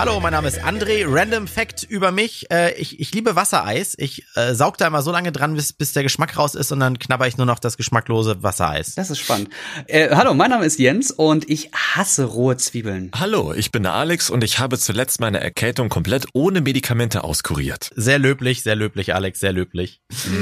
Hallo, mein Name ist André. Random Fact über mich. Äh, ich, ich liebe Wassereis. Ich äh, saug da immer so lange dran, bis, bis der Geschmack raus ist und dann knabber ich nur noch das geschmacklose Wassereis. Das ist spannend. Äh, hallo, mein Name ist Jens und ich hasse rohe Zwiebeln. Hallo, ich bin der Alex und ich habe zuletzt meine Erkältung komplett ohne Medikamente auskuriert. Sehr löblich, sehr löblich, Alex, sehr löblich.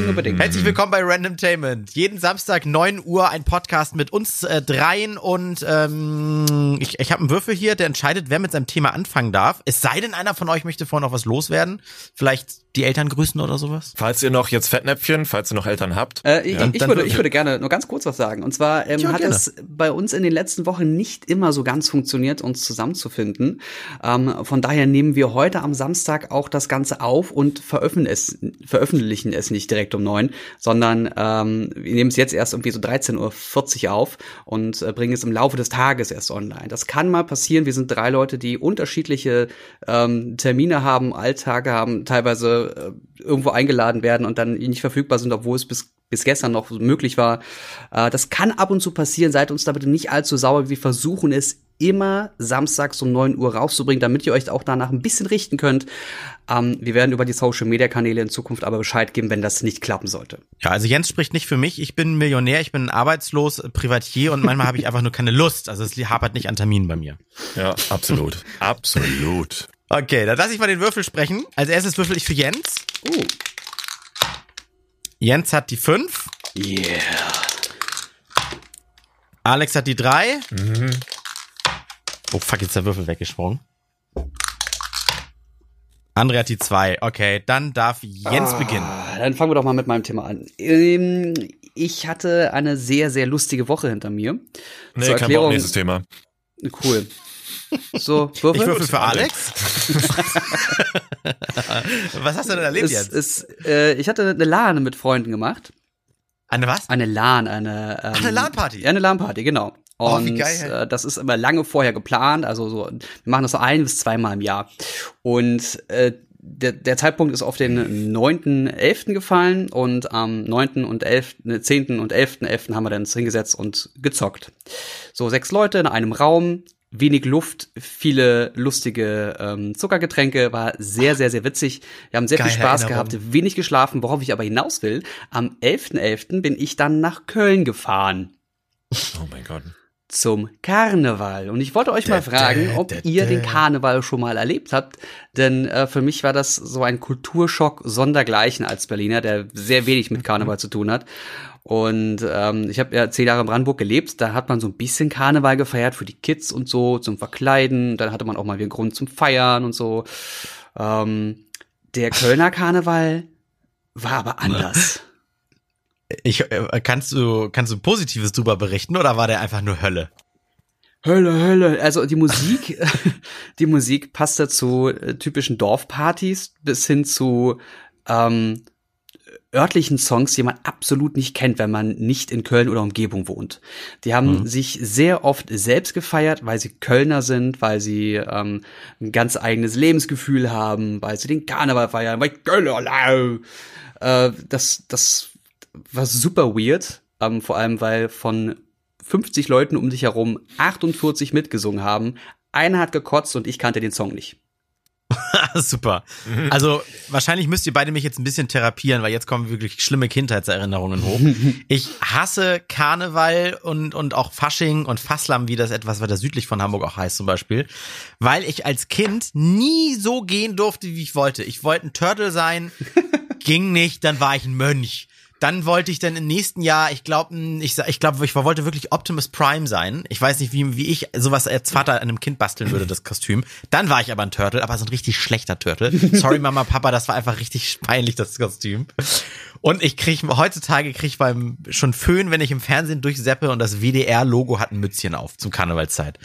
Unbedingt. Herzlich willkommen bei Randomtainment. Jeden Samstag 9 Uhr ein Podcast mit uns äh, dreien und ähm, ich, ich habe einen Würfel hier, der entscheidet, wer mit seinem Thema anfangen darf. Es sei denn, einer von euch möchte vorher noch was loswerden. Vielleicht die Eltern grüßen oder sowas. Falls ihr noch jetzt Fettnäpfchen, falls ihr noch Eltern habt. Äh, ich, Ja, ich, würde, ich würde gerne nur ganz kurz was sagen. Und zwar ähm, Ja, hat gerne. es bei uns in den letzten Wochen nicht immer so ganz funktioniert, uns zusammenzufinden. Ähm, von daher nehmen wir heute am Samstag auch das Ganze auf und veröffentlichen es, veröffentlichen es nicht direkt um neun, sondern ähm, wir nehmen es jetzt erst irgendwie so 13.40 Uhr auf und äh, bringen es im Laufe des Tages erst online. Das kann mal passieren. Wir sind drei Leute, die unterschiedliche ähm, Termine haben, Alltage haben, teilweise äh, irgendwo eingeladen werden und dann nicht verfügbar sind, obwohl es bis bis gestern noch möglich war. Äh, das kann ab und zu passieren. Seid uns da bitte nicht allzu sauer. Wir versuchen es immer samstags um 9 Uhr rauszubringen, damit ihr euch auch danach ein bisschen richten könnt. Ähm, wir werden über die Social Media Kanäle in Zukunft aber Bescheid geben, wenn das nicht klappen sollte. Ja, also Jens spricht nicht für mich. Ich bin Millionär, ich bin arbeitslos, Privatier und manchmal habe ich einfach nur keine Lust. Also es hapert nicht an Terminen bei mir. Ja, absolut. absolut. Okay, dann lasse ich mal den Würfel sprechen. Als erstes würfel ich für Jens. Uh. Jens hat die 5. Yeah. Alex hat die 3. Oh fuck, jetzt ist der Würfel weggesprungen. André hat die 2. Okay, dann darf Jens beginnen. Ah, Dann fangen wir doch mal mit meinem Thema an. Ähm, ich hatte eine sehr, sehr lustige Woche hinter mir. Nee, Zur kein Erklärung- Thema. Cool. So, Würfel? Ich würfel für. Alex. Was hast du denn erlebt es, jetzt? es, äh, ich hatte eine LAN mit Freunden gemacht. Eine was? Eine LAN, eine ähm, eine LAN-Party? Ja, eine LAN-Party, genau. Oh, Und wie geil. äh, das ist immer lange vorher geplant, also so, wir machen das so ein bis zweimal im Jahr. Und äh, der, der Zeitpunkt ist auf den 9.11. gefallen und am 9. und 11., ne, 10. und 11.11. haben wir dann uns hingesetzt und gezockt. So sechs Leute in einem Raum, wenig Luft, viele lustige ähm, Zuckergetränke, war sehr, sehr, sehr witzig. Wir haben sehr viel Geile Spaß Erinnerung. gehabt, wenig geschlafen, worauf ich aber hinaus will. Am 11.11. bin ich dann nach Köln gefahren Oh mein Gott. Zum Karneval. Und ich wollte euch mal fragen, ob ihr den. Karneval schon mal erlebt habt. Denn äh, für mich war das so ein Kulturschock sondergleichen als Berliner, der sehr wenig mit Karneval zu tun hat. Und ähm, ich habe ja zehn Jahre in Brandenburg gelebt. Da hat man so ein bisschen Karneval gefeiert für die Kids und so, zum Verkleiden. Dann hatte man auch mal wieder einen Grund zum Feiern und so. Ähm, der Kölner Karneval war aber anders. Ich, äh, kannst du, kannst du Positives drüber berichten oder war der einfach nur Hölle? Hölle, Hölle. Also die Musik, die Musik passte zu äh, typischen Dorfpartys bis hin zu ähm, örtlichen Songs, die man absolut nicht kennt, wenn man nicht in Köln oder Umgebung wohnt. Die haben sich sehr oft selbst gefeiert, weil sie Kölner sind, weil sie ähm, ein ganz eigenes Lebensgefühl haben, weil sie den Karneval feiern, weil Kölner, äh, das, das war super weird, ähm, vor allem weil von 50 Leuten um dich herum 48 mitgesungen haben. Einer hat gekotzt und ich kannte den Song nicht. Super. Also wahrscheinlich müsst ihr beide mich jetzt ein bisschen therapieren, weil jetzt kommen wirklich schlimme Kindheitserinnerungen hoch. Ich hasse Karneval und, und auch Fasching und Fasslam, wie das etwas weiter südlich von Hamburg auch heißt zum Beispiel, weil ich als Kind nie so gehen durfte, wie ich wollte. Ich wollte ein Turtle sein, ging nicht, dann war ich ein Mönch. Dann wollte ich dann im nächsten Jahr, ich glaube, ich, sa- ich glaube, ich wollte wirklich Optimus Prime sein. Ich weiß nicht, wie, wie ich sowas als Vater einem Kind basteln würde, das Kostüm. Dann war ich aber ein Turtle, aber so ein richtig schlechter Turtle. Sorry, Mama, Papa, das war einfach richtig peinlich, das Kostüm. Und ich krieg, heutzutage krieg ich beim, schon Föhn, wenn ich im Fernsehen durchseppe und das WDR-Logo hat ein Mützchen auf zum Karnevalszeit.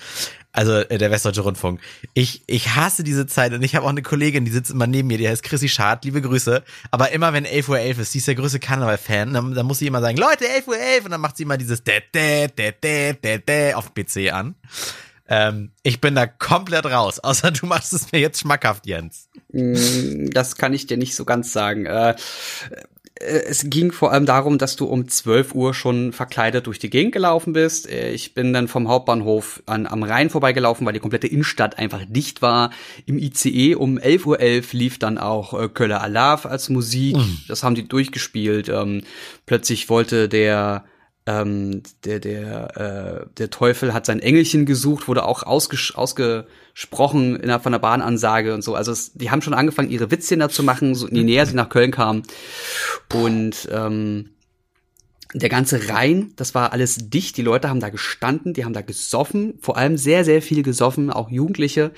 Also äh, der Westdeutsche Rundfunk. Ich, ich hasse diese Zeit und ich habe auch eine Kollegin, die sitzt immer neben mir, die heißt Chrissy Schad, liebe Grüße. Aber immer wenn 11.11 Uhr ist, die ist der größte Karneval-Fan, dann, dann muss sie immer sagen, Leute, 11.11 Uhr und dann macht sie immer dieses dä, dä, dä, dä, dä, dä auf dem PC an. Ähm, ich bin da komplett raus, außer du machst es mir jetzt schmackhaft, Jens. Mm, Das kann ich dir nicht so ganz sagen. Äh, es ging vor allem darum, dass du um 12 Uhr schon verkleidet durch die Gegend gelaufen bist. Äh, ich bin dann vom Hauptbahnhof an, am Rhein vorbeigelaufen, weil die komplette Innenstadt einfach dicht war. Im ICE um 11.11 Uhr .11 lief dann auch äh, Köller Alarv als Musik. Mhm. Das haben die durchgespielt. Ähm, plötzlich wollte der ähm, der, der, äh, der Teufel hat sein Engelchen gesucht, wurde auch ausges ausgesprochen innerhalb von der Bahnansage und so. Also es, die haben schon angefangen, ihre Witzchen da zu machen, so je näher sie nach Köln kamen. Und ähm, der ganze Rhein, das war alles dicht. Die Leute haben da gestanden, die haben da gesoffen, vor allem sehr, sehr viel gesoffen, auch Jugendliche.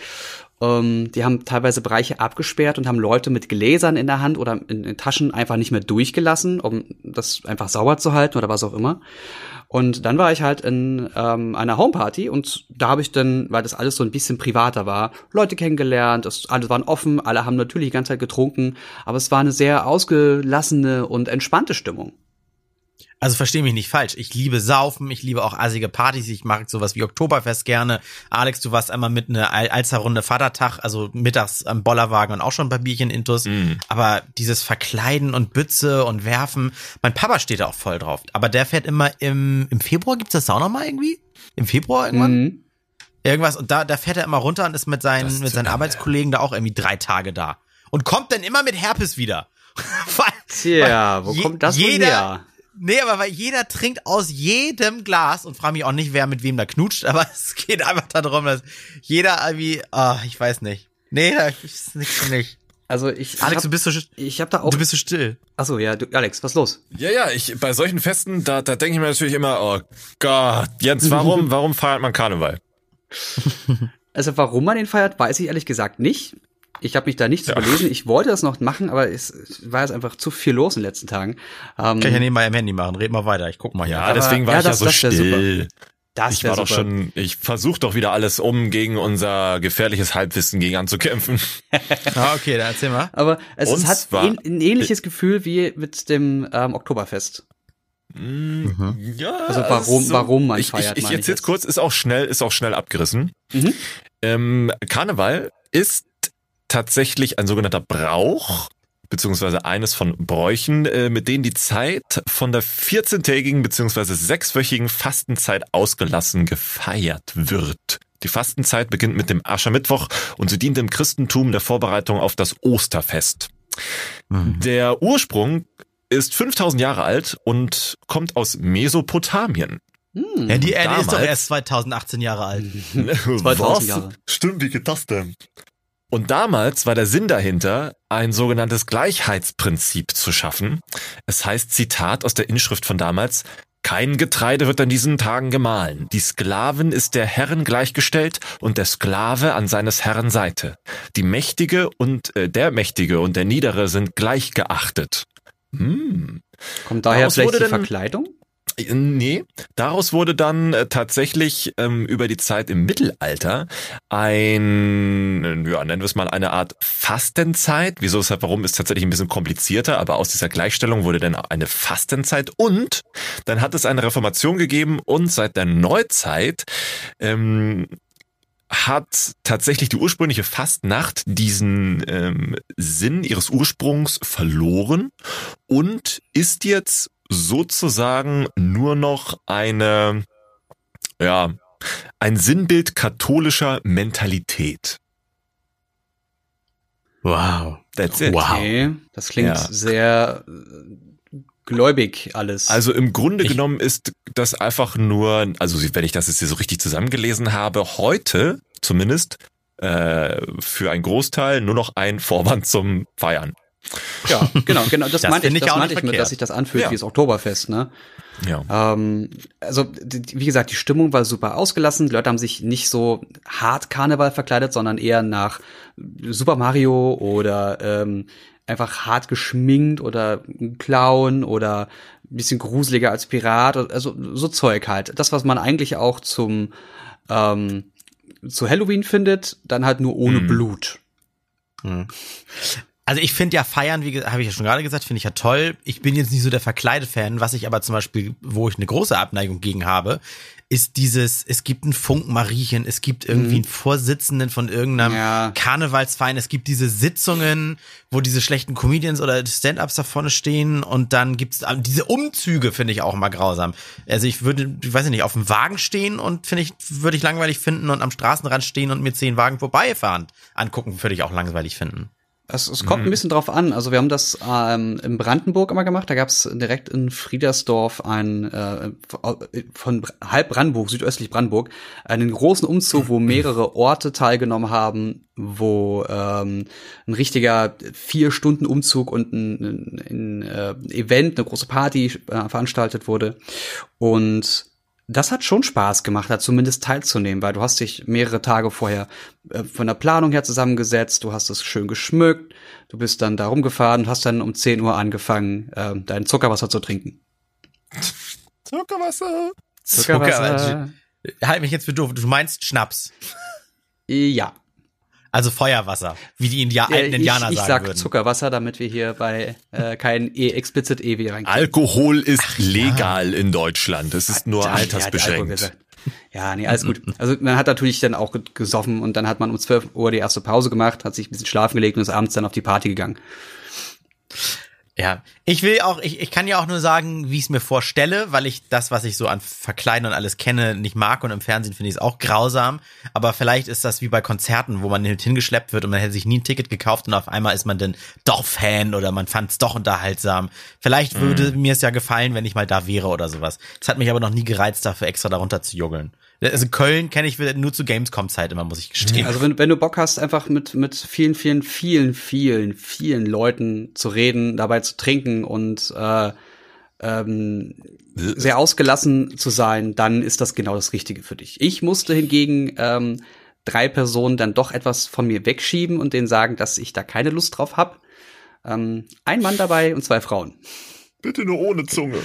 Ähm, die haben teilweise Bereiche abgesperrt und haben Leute mit Gläsern in der Hand oder in den Taschen einfach nicht mehr durchgelassen, um das einfach sauber zu halten oder was auch immer. Und dann war ich halt in ähm, einer Homeparty und da habe ich dann, weil das alles so ein bisschen privater war, Leute kennengelernt, das, alle waren offen, alle haben natürlich die ganze Zeit getrunken, aber es war eine sehr ausgelassene und entspannte Stimmung. Also verstehe mich nicht falsch. Ich liebe Saufen, ich liebe auch assige Partys, ich mag sowas wie Oktoberfest gerne. Alex, du warst einmal mit einer Alzerrunde Vatertag, also mittags am Bollerwagen und auch schon bei Bierchen intus. Mm. Aber dieses Verkleiden und Bütze und Werfen, mein Papa steht da auch voll drauf. Aber der fährt immer im, im Februar, gibt's das auch noch mal irgendwie? Im Februar irgendwann? Mm. Irgendwas, und da, da fährt er immer runter und ist mit seinen, mit seinen Arbeitskollegen da auch irgendwie drei Tage da. Und kommt dann immer mit Herpes wieder. Tja, wo kommt das jeder, her? Nee, aber weil jeder trinkt aus jedem Glas und frage mich auch nicht, wer mit wem da knutscht, aber es geht einfach darum, dass jeder irgendwie, ah, oh, ich weiß nicht. Nee, das ist nichts für mich. Also ich Alex, hab, du bist so ich habe da auch Du bist so still. Achso, ja, du Alex, was los? Ja, ja, ich bei solchen Festen, da da denke ich mir natürlich immer, oh Gott, Jens, warum warum feiert man Karneval? Also warum man den feiert, weiß ich ehrlich gesagt nicht. Ich habe mich da nicht zu ja. belesen. Ich wollte das noch machen, aber es war jetzt einfach zu viel los in den letzten Tagen. Ähm, Kann ich ja nebenbei im Handy machen. Red mal weiter. Ich guck mal hier. Ja, aber, deswegen war ja, ich das, ja so still. Das ich war doch super. schon, ich versuche doch wieder alles um gegen unser gefährliches Halbwissen gegen anzukämpfen. ah, okay, dann erzähl mal. Aber es, es hat ein, ein, ähnliches Gefühl wie mit dem ähm, Oktoberfest. Mhm. Ja, also warum, so, warum man ich, feiert. Ich, ich jetzt jetzt kurz, ist auch schnell, ist auch schnell abgerissen. Mhm. Ähm, Karneval ist tatsächlich ein sogenannter Brauch, beziehungsweise eines von Bräuchen, äh, mit denen die Zeit von der 14-tägigen beziehungsweise sechswöchigen Fastenzeit ausgelassen gefeiert wird. Die Fastenzeit beginnt mit dem Aschermittwoch und sie dient im Christentum der Vorbereitung auf das Osterfest. Mhm. Der Ursprung ist 5000 Jahre alt und kommt aus Mesopotamien. Hm, ja, die Erde ist doch erst 2018 Jahre alt. 2000 Jahre. Stimmt, wie geht das denn? Und damals war der Sinn dahinter, ein sogenanntes Gleichheitsprinzip zu schaffen. Es heißt, Zitat aus der Inschrift von damals, kein Getreide wird an diesen Tagen gemahlen. Die Sklaven ist der Herren gleichgestellt und der Sklave an seines Herren Seite. Die Mächtige und äh, der Mächtige und der Niedere sind gleich geachtet. Hm. Kommt daher vielleicht die Verkleidung? Nee, daraus wurde dann äh, tatsächlich ähm, über die Zeit im Mittelalter ein, ja, nennen wir es mal eine Art Fastenzeit. Wieso, weshalb, warum ist tatsächlich ein bisschen komplizierter, aber aus dieser Gleichstellung wurde dann eine Fastenzeit und dann hat es eine Reformation gegeben und seit der Neuzeit ähm, hat tatsächlich die ursprüngliche Fastnacht diesen ähm, Sinn ihres Ursprungs verloren und ist jetzt sozusagen nur noch eine, ja, ein Sinnbild katholischer Mentalität. Wow. That's it. Wow. Okay. Das klingt ja. sehr äh, gläubig alles. Also im Grunde ich genommen ist das einfach nur, also wenn ich das jetzt hier so richtig zusammengelesen habe, heute zumindest äh, für einen Großteil nur noch ein Vorwand zum Feiern. Ja, genau, genau. Das, das meinte ich, das meinte ich mit, dass sich das anfühlt ja. wie das Oktoberfest, ne? Ja. Ähm, also, wie gesagt, die Stimmung war super ausgelassen. Die Leute haben sich nicht so hart Karneval verkleidet, sondern eher nach Super Mario oder ähm, einfach hart geschminkt oder Clown oder ein bisschen gruseliger als Pirat. Also so Zeug halt. Das, was man eigentlich auch zum ähm, zu Halloween findet, dann halt nur ohne hm. Blut. Hm. Also ich finde ja Feiern, wie habe ich ja schon gerade gesagt, finde ich ja toll. Ich bin jetzt nicht so der Verkleide-Fan, was ich aber zum Beispiel, wo ich eine große Abneigung gegen habe, ist dieses, es gibt einen Funkenmariechen, es gibt irgendwie einen Vorsitzenden von irgendeinem Ja. Karnevalsverein, es gibt diese Sitzungen, wo diese schlechten Comedians oder Stand-Ups da vorne stehen und dann gibt's diese Umzüge, finde ich auch mal grausam. Also ich würde, ich weiß nicht, auf dem Wagen stehen und finde ich, würde ich langweilig finden und am Straßenrand stehen und mir zehn Wagen vorbeifahren angucken, würde ich auch langweilig finden. Es, es kommt ein bisschen drauf an. Also wir haben das ähm, in Brandenburg immer gemacht. Da gab es direkt in Friedersdorf ein äh, von halb Brandenburg, südöstlich Brandenburg, einen großen Umzug, wo mehrere Orte teilgenommen haben, wo ähm, ein richtiger vier Stunden Umzug und ein, ein, ein äh, Event, eine große Party äh, veranstaltet wurde. Und das hat schon Spaß gemacht, da zumindest teilzunehmen, weil du hast dich mehrere Tage vorher äh, von der Planung her zusammengesetzt, du hast es schön geschmückt, du bist dann da rumgefahren und hast dann um 10 Uhr angefangen, äh, dein Zuckerwasser zu trinken. Zuckerwasser. Zucker, halt mich jetzt für doof. Du meinst Schnaps. Ja. Also Feuerwasser, wie die India alten ich, Indianer ich sagen sag würden. Zuckerwasser, damit wir hier bei äh, kein e explizit EW rein. Alkohol ist legal in Deutschland. Es ist nur er Alkohol altersbeschränkt. Ja, nee, alles gut. Also man hat natürlich dann auch gesoffen und dann hat man um 12 Uhr die erste Pause gemacht, hat sich ein bisschen schlafen gelegt und ist abends dann auf die Party gegangen. Ja, ich will auch, ich, ich kann ja auch nur sagen, wie ich es mir vorstelle, weil ich das, was ich so an Verkleiden und alles kenne, nicht mag und im Fernsehen finde ich es auch grausam. Aber vielleicht ist das wie bei Konzerten, wo man hingeschleppt wird und man hätte sich nie ein Ticket gekauft und auf einmal ist man dann doch Fan oder man fand es doch unterhaltsam. Vielleicht würde mir es ja gefallen, wenn ich mal da wäre oder sowas. Es hat mich aber noch nie gereizt, dafür extra darunter zu joggeln. Also Köln kenne ich nur zu Gamescom-Zeit immer, muss ich gestehen. Also wenn, wenn du Bock hast, einfach mit, mit vielen, vielen, vielen, vielen, vielen Leuten zu reden, dabei zu trinken und äh, ähm, sehr ausgelassen zu sein, dann ist das genau das Richtige für dich. Ich musste hingegen ähm, drei Personen dann doch etwas von mir wegschieben und denen sagen, dass ich da keine Lust drauf hab. Ähm, ein Mann dabei und zwei Frauen. Bitte nur ohne Zunge.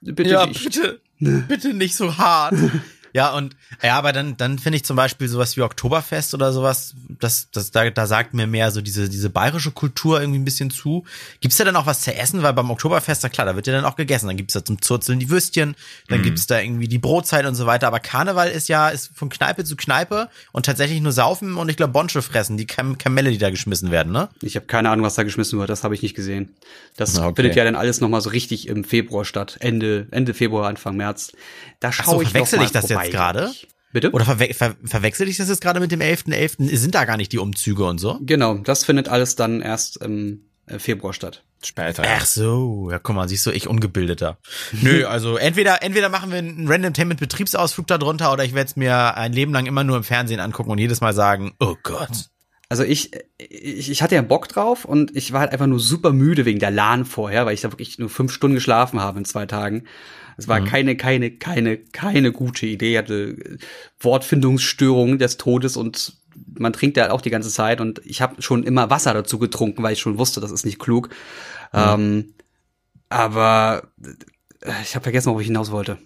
Bitte ja, nicht. bitte, bitte nicht so hart. Ja, und ja, aber dann, dann finde ich zum Beispiel sowas wie Oktoberfest oder sowas, das, das, da, da sagt mir mehr so diese, diese bayerische Kultur irgendwie ein bisschen zu. Gibt's da dann auch was zu essen? Weil beim Oktoberfest, na klar, da wird ja dann auch gegessen. Dann gibt's da zum Zurzeln die Würstchen, dann Mhm. gibt's da irgendwie die Brotzeit und so weiter. Aber Karneval ist ja, ist von Kneipe zu Kneipe und tatsächlich nur saufen und ich glaube Bonsche fressen, die Kam Kamelle, die da geschmissen werden, ne? Ich habe keine Ahnung, was da geschmissen wird. Das habe ich nicht gesehen. Das Na, okay. findet ja dann alles noch mal so richtig im Februar statt. Ende, Ende Februar, Anfang März. Da Ach so, schaue ich verwechsel ich das jetzt vorbei, gerade? Bitte? Oder verwe ver verwechsel ich das jetzt gerade mit dem 11.11.? Sind da gar nicht die Umzüge und so? Genau, das findet alles dann erst im äh, Februar statt. Später. Ach so, ja, guck mal, siehst du, ich ungebildeter. Nö, also entweder entweder machen wir einen Random Tainment Betriebsausflug da drunter oder ich werde es mir ein Leben lang immer nur im Fernsehen angucken und jedes Mal sagen, oh Gott. Also ich, ich, ich hatte ja Bock drauf und ich war halt einfach nur super müde wegen der LAN vorher, weil ich da wirklich nur fünf Stunden geschlafen habe in zwei Tagen. Es war keine, keine, keine, keine gute Idee. Ich hatte äh, Wortfindungsstörungen des Todes und man trinkt ja auch die ganze Zeit und ich habe schon immer Wasser dazu getrunken, weil ich schon wusste, das ist nicht klug. Ähm, aber äh, ich habe vergessen, worauf ich hinaus wollte.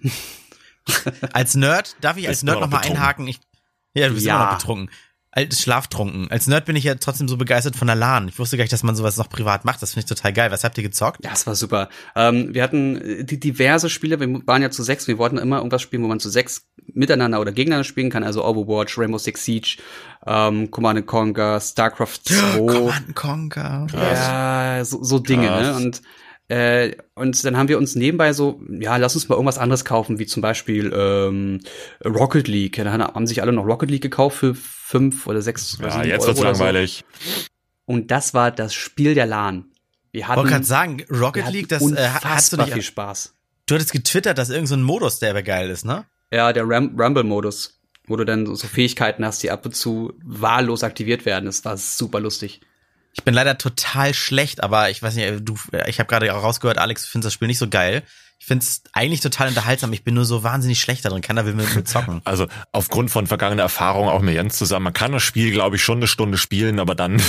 Als Nerd, darf ich als Nerd noch nochmal betrunken. einhaken? Ich, ja, du bist Ja. immer noch betrunken. Als Schlaftrunken. Als Nerd bin ich ja trotzdem so begeistert von der LAN. Ich wusste gar nicht, dass man sowas noch privat macht. Das finde ich total geil. Was habt ihr gezockt? Ja, es war super. Ähm, wir hatten äh, die diverse Spiele, wir waren ja zu sechs, wir wollten immer irgendwas spielen, wo man zu sechs miteinander oder gegeneinander spielen kann, also Overwatch, Rainbow Six Siege, ähm, Command and Conquer, StarCraft 2. Command Conquer. Ja, so, so Dinge, ne? Und äh, und dann haben wir uns nebenbei so, ja, lass uns mal irgendwas anderes kaufen, wie zum Beispiel ähm, Rocket League. Dann haben sich alle noch Rocket League gekauft für fünf oder sechs Ja, jetzt Euro wird's oder so. langweilig. Und das war das Spiel der LAN. Wir hatten, Wollte gerade sagen, Rocket League, das äh, hast du unfassbar viel nicht. Spaß. Du hattest getwittert, dass irgendein so ein Modus, der aber geil ist, ne? Ja, der Ram Rumble-Modus, wo du dann so Fähigkeiten hast, die ab und zu wahllos aktiviert werden. Das war super lustig. Ich bin leider total schlecht, aber ich weiß nicht, du, ich habe gerade auch rausgehört, Alex, du findest das Spiel nicht so geil. Ich find's eigentlich total unterhaltsam. Ich bin nur so wahnsinnig schlecht da drin. Keiner will mit mir zocken. Also aufgrund von vergangener Erfahrung auch mit Jens zusammen. Man kann das Spiel, glaube ich, schon eine Stunde spielen, aber dann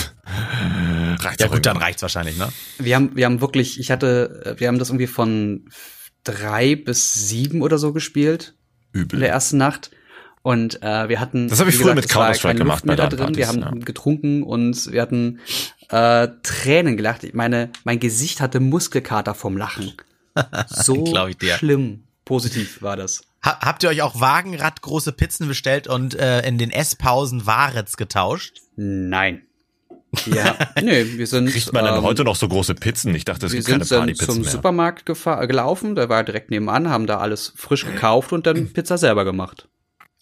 reicht's Ja gut, dann reicht's wahrscheinlich, ne? Wir haben, wir haben wirklich, ich hatte, äh, wir haben das irgendwie von drei bis sieben oder so gespielt in Übel. der ersten Nacht. Und äh, wir hatten. Das hab ich früher gesagt, mit es Counter-Strike gemacht bei da drin. Wir haben LAN-Partys, getrunken und wir hatten äh, Tränen gelacht. Ich meine, mein Gesicht hatte Muskelkater vom Lachen. So Glaub ich dir. schlimm. Positiv war das. Ha habt ihr euch auch Wagenrad große Pizzen bestellt und äh, in den Esspausen Warets getauscht? Nein. Ja, nee, wir sind. Kriegt man denn ähm, heute noch so große Pizzen? Ich dachte, es Wir gibt keine sind dann Partypizzen zum mehr. Supermarkt gelaufen, der war direkt nebenan, haben da alles frisch gekauft und dann Pizza selber gemacht.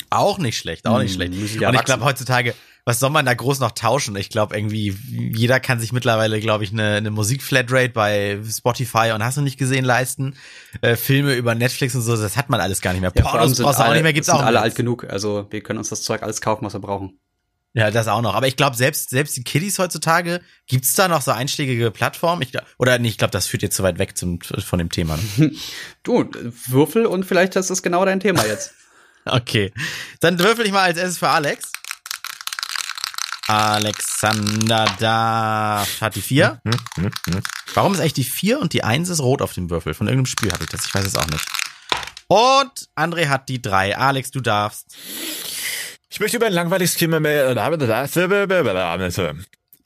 Auch nicht schlecht, auch nicht Hm, schlecht. Und ja ich glaube heutzutage, was soll man da groß noch tauschen? Ich glaube irgendwie, jeder kann sich mittlerweile, glaube ich, eine, eine Musikflatrate bei Spotify und hast du nicht gesehen leisten. Äh, Filme über Netflix und so, das hat man alles gar nicht mehr. allem Pornos brauchst du auch nicht mehr, gibt's sind auch alle alt genug. Also wir können uns das Zeug alles kaufen, was wir brauchen. Ja, das auch noch. Aber ich glaube, selbst, selbst die Kiddies heutzutage, gibt's da noch so einschlägige Plattformen? Ich, oder nee, ich glaube, das führt jetzt zu weit weg zum, von dem Thema. ne? Du, Würfel und vielleicht ist das genau dein Thema jetzt. Okay. Dann würfel ich mal als erstes für Alex. Alexander da hat die vier. Hm, hm, hm. Warum ist eigentlich die vier und die eins ist rot auf dem Würfel? Von irgendeinem Spiel hatte ich das. Ich weiß es auch nicht. Und André hat die drei. Alex, du darfst. Ich möchte über ein langweiliges Thema mehr.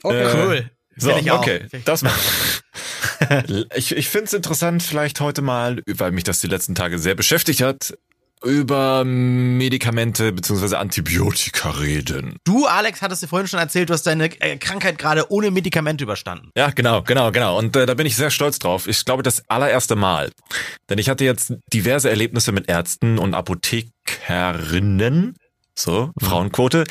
Okay. Äh, Cool. So, Find ich auch. okay. Das ich ich finde es interessant, vielleicht heute mal, weil mich das die letzten Tage sehr beschäftigt hat, über Medikamente beziehungsweise Antibiotika reden. Du, Alex, hattest dir vorhin schon erzählt, du hast deine äh, Krankheit gerade ohne Medikamente überstanden. Ja, genau, genau, genau. Und äh, da bin ich sehr stolz drauf. Ich glaube, das allererste Mal. Denn ich hatte jetzt diverse Erlebnisse mit Ärzten und Apothekerinnen, so, Frauenquote,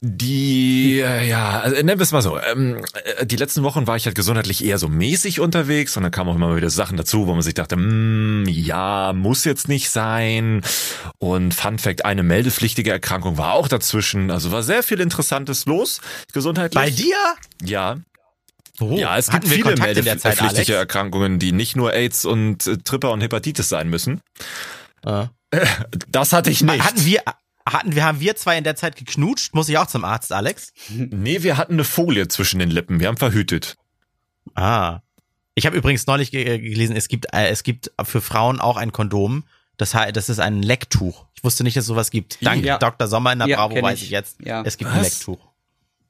die, äh, ja, also, nennen wir es mal so, ähm, äh, die letzten Wochen war ich halt gesundheitlich eher so mäßig unterwegs und dann kamen auch immer wieder Sachen dazu, wo man sich dachte, mm, ja, muss jetzt nicht sein. Und Fun Fact, eine meldepflichtige Erkrankung war auch dazwischen. Also war sehr viel Interessantes los, gesundheitlich. Bei dir? Ja, Oh, ja, es gibt viele meldepflichtige? Erkrankungen, die nicht nur AIDS und äh, Tripper und Hepatitis sein müssen. Ja. Das hatte ich nicht. Hatten wir, hatten wir, haben wir zwei in der Zeit geknutscht? Muss ich auch zum Arzt, Alex? nee, wir hatten eine Folie zwischen den Lippen. Wir haben verhütet. Ah. Ich habe übrigens neulich ge äh, gelesen, es gibt, äh, es gibt für Frauen auch ein Kondom. Das, heißt, das ist ein Lecktuch. Ich wusste nicht, dass es sowas gibt. Dank Ja. Dr. Sommer in der Ja, Bravo weiß ich. jetzt. Ja. Es gibt ein Was? Lecktuch.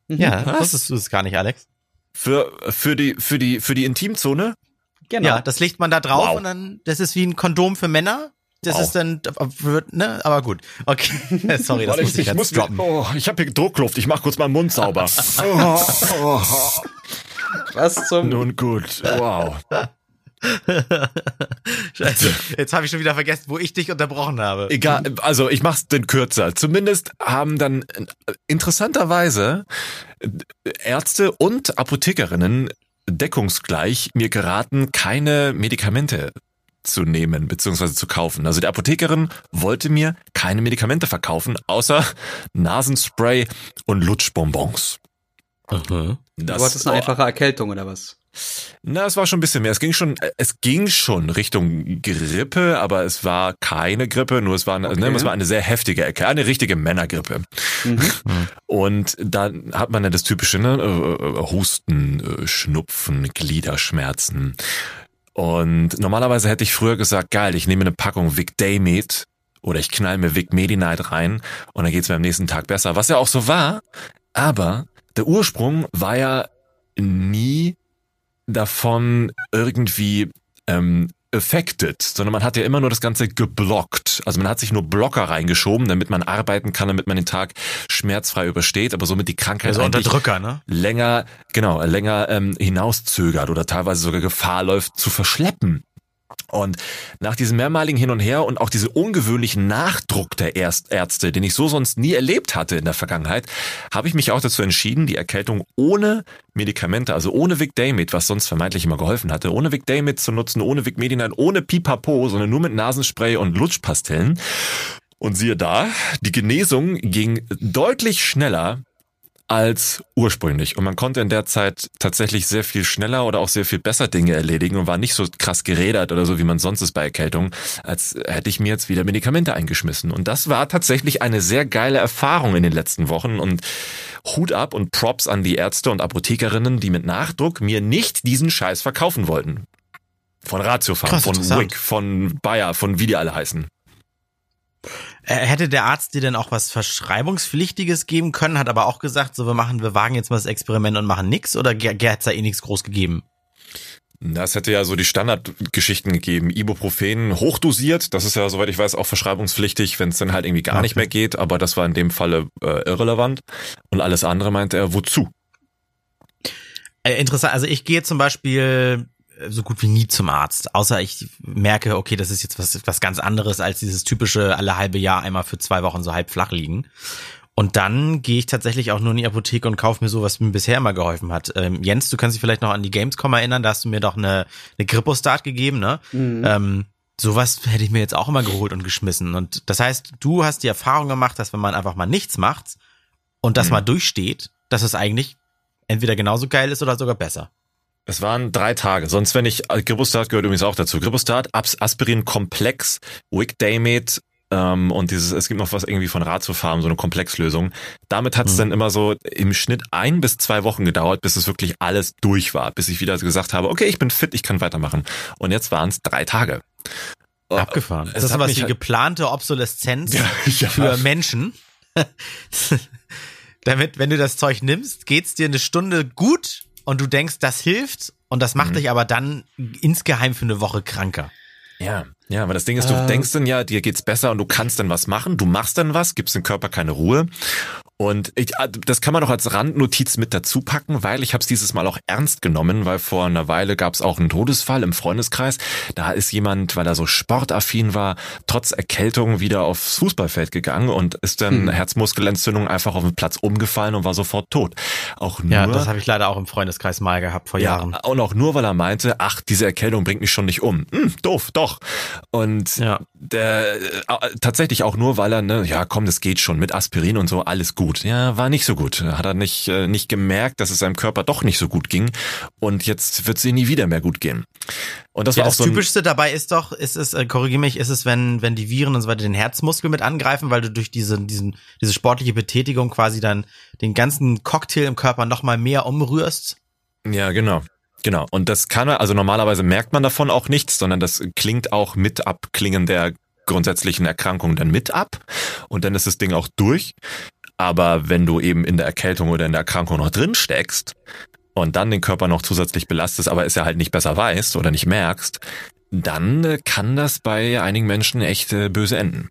Ja, Was? wusstest du es gar nicht, Alex? Für, für die, für die, für die Intimzone? Genau. Ja, das legt man da drauf Wow. und dann, das ist wie ein Kondom für Männer. Das Wow. ist dann, wird, ne, aber gut. Okay, sorry, das Warte, muss ich, jetzt muss droppen. oh, ich habe hier Druckluft. Ich mach kurz meinen Mund sauber. oh, oh, Was zum nun gut. Wow. Scheiße, jetzt habe ich schon wieder vergessen, wo ich dich unterbrochen habe. Egal, also ich mach's denn kürzer. Zumindest haben dann äh, interessanterweise äh, Ärzte und Apothekerinnen deckungsgleich mir geraten, keine Medikamente zu nehmen bzw. zu kaufen. Also die Apothekerin wollte mir keine Medikamente verkaufen, außer Nasenspray und Lutschbonbons. Mhm. Du hattest eine einfache Erkältung oder was? Na, es war schon ein bisschen mehr. Es ging schon, äh, es ging schon Richtung Grippe, aber es war keine Grippe, nur es war, eine, Okay. ne, es war eine sehr heftige Ecke, eine richtige Männergrippe. Mhm. Und dann hat man ja das typische, ne, äh, äh, Husten, Schnupfen, Gliederschmerzen. Und normalerweise hätte ich früher gesagt, geil, ich nehme eine Packung Vic Daymed oder ich knall mir Vic Medi-Night rein und dann geht's mir am nächsten Tag besser. Was ja auch so war, aber der Ursprung war ja nie davon irgendwie ähm, affected, sondern man hat ja immer nur das Ganze geblockt. Also man hat sich nur Blocker reingeschoben, damit man arbeiten kann, damit man den Tag schmerzfrei übersteht, aber somit die Krankheit Also Unterdrücker, ne? länger, genau, länger ähm, hinauszögert oder teilweise sogar Gefahr läuft zu verschleppen. Und nach diesem mehrmaligen Hin und Her und auch diese ungewöhnlichen Nachdruck der Erst Ärzte, den ich so sonst nie erlebt hatte in der Vergangenheit, habe ich mich auch dazu entschieden, die Erkältung ohne Medikamente, also ohne Vic Daymed, was sonst vermeintlich immer geholfen hatte, ohne Vic Daymed zu nutzen, ohne Vic Medinine, ohne Pipapo, sondern nur mit Nasenspray und Lutschpastillen. Und siehe da, die Genesung ging deutlich schneller als ursprünglich. Und man konnte in der Zeit tatsächlich sehr viel schneller oder auch sehr viel besser Dinge erledigen und war nicht so krass gerädert oder so, wie man sonst ist bei Erkältung, als hätte ich mir jetzt wieder Medikamente eingeschmissen. Und das war tatsächlich eine sehr geile Erfahrung in den letzten Wochen und Hut ab und Props an die Ärzte und Apothekerinnen, die mit Nachdruck mir nicht diesen Scheiß verkaufen wollten. Von Ratiofarm, von. Wick, von Bayer, von wie die alle heißen. Hätte der Arzt dir denn auch was Verschreibungspflichtiges geben können, hat aber auch gesagt, so wir machen, wir wagen jetzt mal das Experiment und machen nix oder hat's da eh nichts groß gegeben? Das hätte ja so die Standardgeschichten gegeben. Ibuprofen hochdosiert, das ist ja, soweit ich weiß, auch verschreibungspflichtig, wenn es dann halt irgendwie gar nicht Okay. mehr geht, aber das war in dem Falle äh, irrelevant. Und alles andere meinte er, wozu? Äh, interessant, also ich gehe zum Beispiel so gut wie nie zum Arzt, außer ich merke, okay, das ist jetzt was, was ganz anderes als dieses typische alle halbe Jahr einmal für zwei Wochen so halb flach liegen. Und dann gehe ich tatsächlich auch nur in die Apotheke und kaufe mir so, was mir bisher immer geholfen hat. Ähm, Jens, du kannst dich vielleicht noch an die Gamescom erinnern, da hast du mir doch eine, eine Grippo-Start gegeben, ne? Ähm, sowas hätte ich mir jetzt auch immer geholt und geschmissen. Und das heißt, du hast die Erfahrung gemacht, dass wenn man einfach mal nichts macht und das Mhm. mal durchsteht, dass es eigentlich entweder genauso geil ist oder sogar besser. Es waren drei Tage. Sonst, wenn ich, äh, Grippostat gehört übrigens auch dazu. Grippostat, Abs Aspirin Komplex, Wigdamate, ähm, und dieses, es gibt noch was irgendwie von Ratiofarm, so eine Komplexlösung. Damit hat es Hm. dann immer so im Schnitt ein bis zwei Wochen gedauert, bis es wirklich alles durch war, bis ich wieder gesagt habe, okay, ich bin fit, ich kann weitermachen. Und jetzt waren es drei Tage. Abgefahren. Es Das ist hat was halt- geplante Obsoleszenz Ja, ja. für Menschen. Damit, wenn du das Zeug nimmst, geht's dir eine Stunde gut und du denkst, das hilft und das Mhm. macht dich aber dann insgeheim für eine Woche kranker. Ja, ja, aber das Ding ist, du Ähm. denkst dann ja, dir geht's besser und du kannst dann was machen, du machst dann was, gibst dem Körper keine Ruhe. Und ich, äh, das kann man doch als Randnotiz mit dazu packen, weil ich habe es dieses Mal auch ernst genommen, weil vor einer Weile gab es auch einen Todesfall im Freundeskreis. Da ist jemand, weil er so sportaffin war, trotz Erkältung wieder aufs Fußballfeld gegangen und ist dann Hm. Herzmuskelentzündung einfach auf den Platz umgefallen und war sofort tot. Auch nur Ja, das habe ich leider auch im Freundeskreis mal gehabt vor Jahren. ja, und auch nur, weil er meinte, ach, diese Erkältung bringt mich schon nicht um. Hm, doof, doch. Und Ja. der, äh, tatsächlich auch nur, weil er, ne, ja, komm, das geht schon mit Aspirin und so, alles gut. Ja, war nicht so gut. Hat er nicht, äh, nicht gemerkt, dass es seinem Körper doch nicht so gut ging. Und jetzt wird es ihm nie wieder mehr gut gehen. Und das Ja, war auch das so Typischste dabei ist doch, ist es, äh, korrigier mich, ist es, wenn, wenn die Viren und so weiter den Herzmuskel mit angreifen, weil du durch diese, diesen, diese sportliche Betätigung quasi dann den ganzen Cocktail im Körper nochmal mehr umrührst. Ja, genau. Genau. Und das kann er, also normalerweise merkt man davon auch nichts, sondern das klingt auch mit Abklingen der grundsätzlichen Erkrankung dann mit ab. Und dann ist das Ding auch durch. Aber wenn du eben in der Erkältung oder in der Erkrankung noch drin steckst und dann den Körper noch zusätzlich belastest, aber es ja halt nicht besser weißt oder nicht merkst, dann äh, kann das bei einigen Menschen echt äh, böse enden.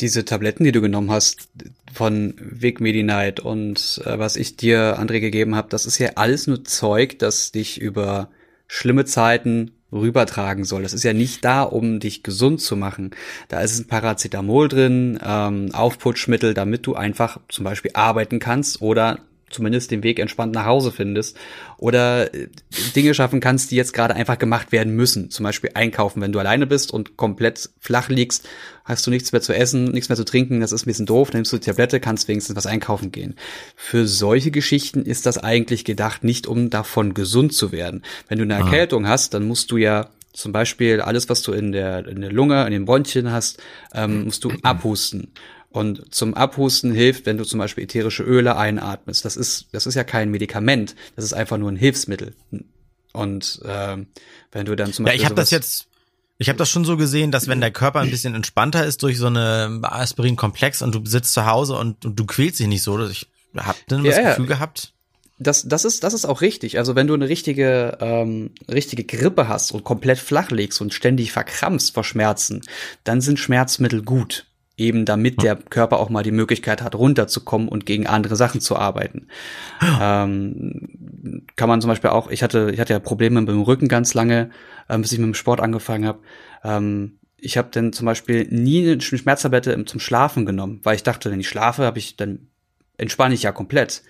Diese Tabletten, die du genommen hast von Vic Medi-Night und äh, was ich dir, André, gegeben habe, das ist ja alles nur Zeug, das dich über schlimme Zeiten rübertragen soll. Das ist ja nicht da, um dich gesund zu machen. Da ist ein Paracetamol drin, ähm, Aufputschmittel, damit du einfach zum Beispiel arbeiten kannst oder zumindest den Weg entspannt nach Hause findest oder äh, Dinge schaffen kannst, die jetzt gerade einfach gemacht werden müssen. Zum Beispiel einkaufen, wenn du alleine bist und komplett flach liegst, hast du nichts mehr zu essen, nichts mehr zu trinken, das ist ein bisschen doof, dann nimmst du die Tablette, kannst wenigstens was einkaufen gehen. Für solche Geschichten ist das eigentlich gedacht, nicht um davon gesund zu werden. Wenn du eine Erkältung hast, dann musst du ja zum Beispiel alles, was du in der, in der Lunge, in den Bronchien hast, ähm, musst du abhusten. Und zum Abhusten hilft, wenn du zum Beispiel ätherische Öle einatmest. Das ist, das ist ja kein Medikament, das ist einfach nur ein Hilfsmittel. Und ähm, wenn du dann zum Ja, Beispiel ich habe das jetzt, ich habe das schon so gesehen, dass wenn der Körper ein bisschen entspannter ist durch so eine Aspirin-Komplex und du sitzt zu Hause und, und du quälst dich nicht so, dass ich hab dann das Ja, ja. Gefühl gehabt, das, das ist, das ist auch richtig. Also wenn du eine richtige, ähm, richtige Grippe hast und komplett flach legst und ständig verkrampfst vor Schmerzen, dann sind Schmerzmittel gut. Eben damit der Körper auch mal die Möglichkeit hat, runterzukommen und gegen andere Sachen zu arbeiten. Ähm, kann man zum Beispiel auch, ich hatte, ich hatte ja Probleme mit dem Rücken ganz lange, ähm, bis ich mit dem Sport angefangen habe. Ähm, ich habe dann zum Beispiel nie eine Schmerztablette zum Schlafen genommen, weil ich dachte, wenn ich schlafe, habe ich dann entspanne ich ja komplett.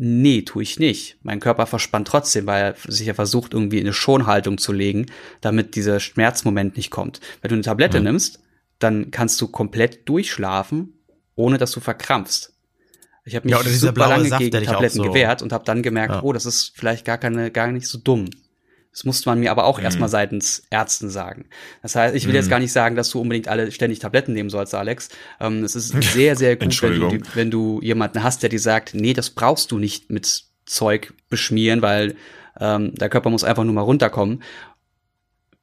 Nee, tue ich nicht. Mein Körper verspannt trotzdem, weil er sich ja versucht, irgendwie in eine Schonhaltung zu legen, damit dieser Schmerzmoment nicht kommt. Wenn du eine Tablette nimmst, dann kannst du komplett durchschlafen, ohne dass du verkrampfst. Ich habe mich Ja, super lange Saft, gegen Tabletten so- gewehrt und habe dann gemerkt, Ja. oh, das ist vielleicht gar keine, gar nicht so dumm. Das musste man mir aber auch erstmal seitens Ärzten sagen. Das heißt, ich will jetzt gar nicht sagen, dass du unbedingt alle ständig Tabletten nehmen sollst, Alex. Ähm, es ist sehr, sehr gut, wenn du, wenn du jemanden hast, der dir sagt, nee, das brauchst du nicht mit Zeug beschmieren, weil ähm, der Körper muss einfach nur mal runterkommen.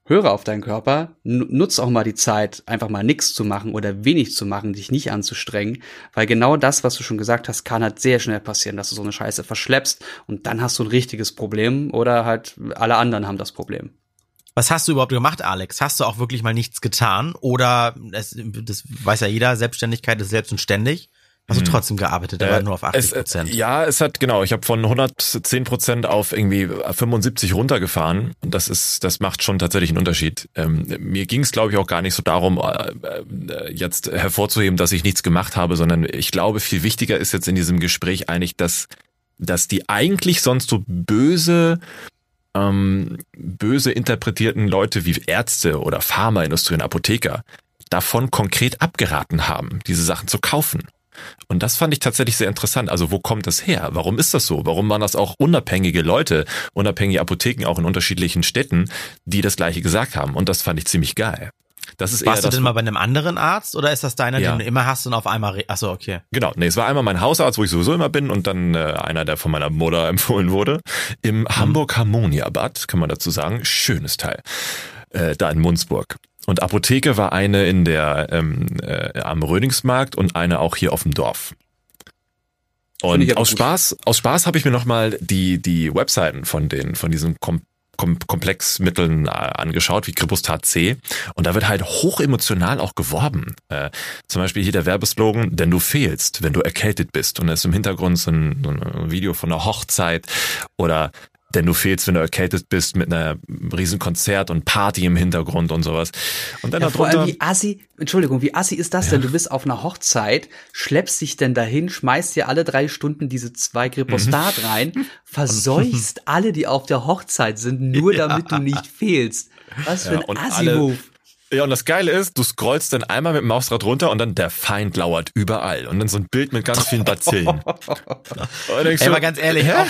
Höre auf deinen Körper, nutz auch mal die Zeit, einfach mal nichts zu machen oder wenig zu machen, dich nicht anzustrengen, weil genau das, was du schon gesagt hast, kann halt sehr schnell passieren, dass du so eine Scheiße verschleppst und dann hast du ein richtiges Problem oder halt alle anderen haben das Problem. Was hast du überhaupt gemacht, Alex? Hast du auch wirklich mal nichts getan? Oder, das, das weiß ja jeder, Selbstständigkeit ist selbst und ständig. Du hm. trotzdem gearbeitet, aber äh, nur auf 80 Prozent? Ja, es hat, genau, ich habe von 110 Prozent auf irgendwie 75 runtergefahren. Und das ist, das macht schon tatsächlich einen Unterschied. Ähm, mir ging es, glaube ich, auch gar nicht so darum, äh, äh, jetzt hervorzuheben, dass ich nichts gemacht habe, sondern ich glaube, viel wichtiger ist jetzt in diesem Gespräch eigentlich, dass, dass die eigentlich sonst so böse ähm, böse interpretierten Leute wie Ärzte oder Pharmaindustrie und Apotheker davon konkret abgeraten haben, diese Sachen zu kaufen. Und das fand ich tatsächlich sehr interessant. Also wo kommt das her? Warum ist das so? Warum waren das auch unabhängige Leute, unabhängige Apotheken auch in unterschiedlichen Städten, die das gleiche gesagt haben? Und das fand ich ziemlich geil. Das ist Warst eher du denn mal bei einem anderen Arzt oder ist das deiner, ja. den du immer hast und auf einmal, achso, okay. Genau, nee, es war einmal mein Hausarzt, wo ich sowieso immer bin und dann äh, einer, der von meiner Mutter empfohlen wurde. Im mhm. Hamburg Harmonia Bad, kann man dazu sagen. Schönes Teil. Äh, da in Munzburg. Und Apotheke war eine in der ähm, äh, am Rödingsmarkt und eine auch hier auf dem Dorf. Und aus Spaß, aus Spaß habe ich mir nochmal die, die Webseiten von den, von diesen Kom Kom Komplexmitteln äh, angeschaut, wie Kribustat C. Und da wird halt hochemotional auch geworben. Äh, zum Beispiel hier der Werbeslogan, denn du fehlst, wenn du erkältet bist. Und da ist im Hintergrund so ein, so ein Video von einer Hochzeit oder denn du fehlst, wenn du erkältet bist mit einer riesen Konzert und Party im Hintergrund und sowas. Und dann ja, darunter, vor allem wie assi, Entschuldigung, wie assi ist das ja. denn? Du bist auf einer Hochzeit, schleppst dich denn dahin, schmeißt dir alle drei Stunden diese zwei Gripostat mhm. rein, verseuchst alle, die auf der Hochzeit sind, nur ja. damit du nicht fehlst. Was für ein Assi-Move. Ja, und das Geile ist, du scrollst dann einmal mit dem Mausrad runter und dann der Feind lauert überall. Und dann so ein Bild mit ganz vielen Bazillen. Ey, so, mal ganz ehrlich, auch,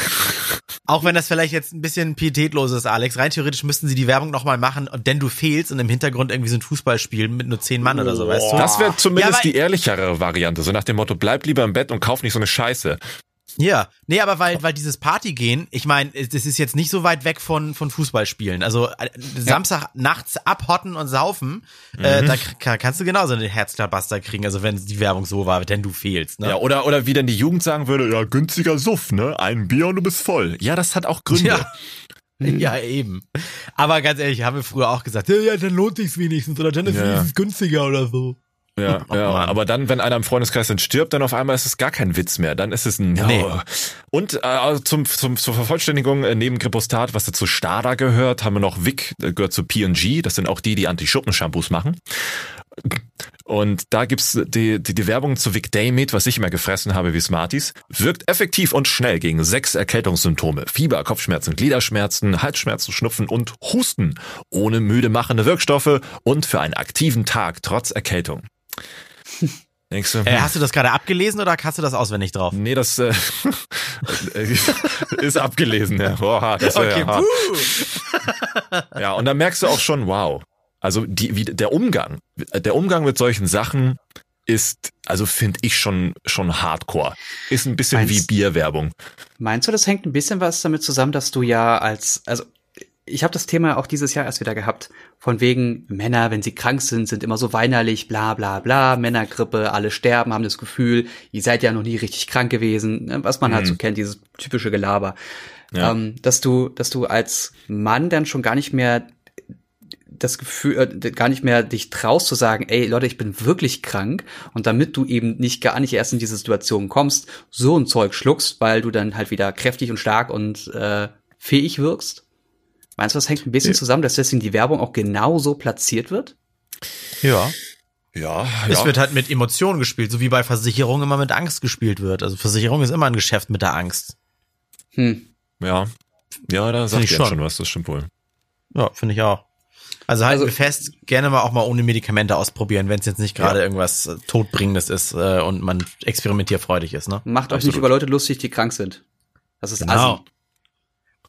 auch, wenn das vielleicht jetzt ein bisschen pietätlos ist, Alex, rein theoretisch müssten sie die Werbung nochmal machen, denn du fehlst und im Hintergrund irgendwie so ein Fußballspiel mit nur zehn Mann oder so, weißt du? Das wäre zumindest ja, die ehrlichere Variante, so nach dem Motto, bleib lieber im Bett und kauf nicht so eine Scheiße. Ja, nee, aber weil, weil dieses Partygehen, ich meine, das ist jetzt nicht so weit weg von, von Fußballspielen. Also äh, Samstag ja. nachts abhotten und saufen, äh, mhm. äh, da kannst du genauso einen Herzklabaster kriegen, also wenn die Werbung so war, denn du fehlst. Ne? Ja, oder, oder wie denn die Jugend sagen würde, ja, günstiger Suff, ne? Ein Bier und du bist voll. Ja, das hat auch Gründe. Ja. Ja, eben. Aber ganz ehrlich, haben wir früher auch gesagt, ja, ja dann lohnt sich's wenigstens oder dann ist ja. es günstiger oder so. Ja, oh, ja. Mann. aber dann, wenn einer im Freundeskreis dann stirbt, dann auf einmal ist es gar kein Witz mehr. Dann ist es ein. Nee. Oh. Und äh, zum, zum, zur Vervollständigung, äh, neben Gripostat, was dazu Stada gehört, haben wir noch Vic, äh, gehört zu P&G. Das sind auch die, die Anti-Schuppen-Shampoos machen. Und da gibt's die, die, die Werbung zu Vic Daymate, was ich immer gefressen habe wie Smarties. Wirkt effektiv und schnell gegen sechs Erkältungssymptome. Fieber, Kopfschmerzen, Gliederschmerzen, Halsschmerzen, Schnupfen und Husten. Ohne müde machende Wirkstoffe und für einen aktiven Tag trotz Erkältung. Denkst du, äh, hast du das gerade abgelesen oder hast du das auswendig drauf? Nee, das äh, ist abgelesen, ja. Boah, das okay, hart. ja, und dann merkst du auch schon, wow. Also die, wie, der Umgang, der Umgang mit solchen Sachen ist, also finde ich schon schon Hardcore. Ist ein bisschen meinst, wie Bierwerbung. Meinst du, das hängt ein bisschen was damit zusammen, dass du ja als, also ich habe das Thema auch dieses Jahr erst wieder gehabt, von wegen Männer, wenn sie krank sind, sind immer so weinerlich, bla bla bla, Männergrippe, alle sterben, haben das Gefühl, ihr seid ja noch nie richtig krank gewesen, ne, was man mhm. halt so kennt, dieses typische Gelaber. Ja. Ähm, dass du, dass du als Mann dann schon gar nicht mehr das Gefühl, äh, gar nicht mehr dich traust zu sagen, ey Leute, ich bin wirklich krank und damit du eben nicht gar nicht erst in diese Situation kommst, so ein Zeug schluckst, weil du dann halt wieder kräftig und stark und äh, fähig wirkst. Meinst du, das hängt ein bisschen ja. zusammen, dass deswegen die Werbung auch genau so platziert wird? Ja. Ja, es ja. wird halt mit Emotionen gespielt, so wie bei Versicherungen immer mit Angst gespielt wird. Also Versicherung ist immer ein Geschäft mit der Angst. Hm. Ja. Ja, da sagt ihr schon. schon was, das stimmt wohl. Ja, finde ich auch. Also halten also, wir fest, gerne mal auch mal ohne Medikamente ausprobieren, wenn es jetzt nicht gerade ja. irgendwas äh, Todbringendes ist äh, und man experimentierfreudig ist. Ne? Macht euch nicht über Leute lustig, die krank sind. Das ist genau. Assi.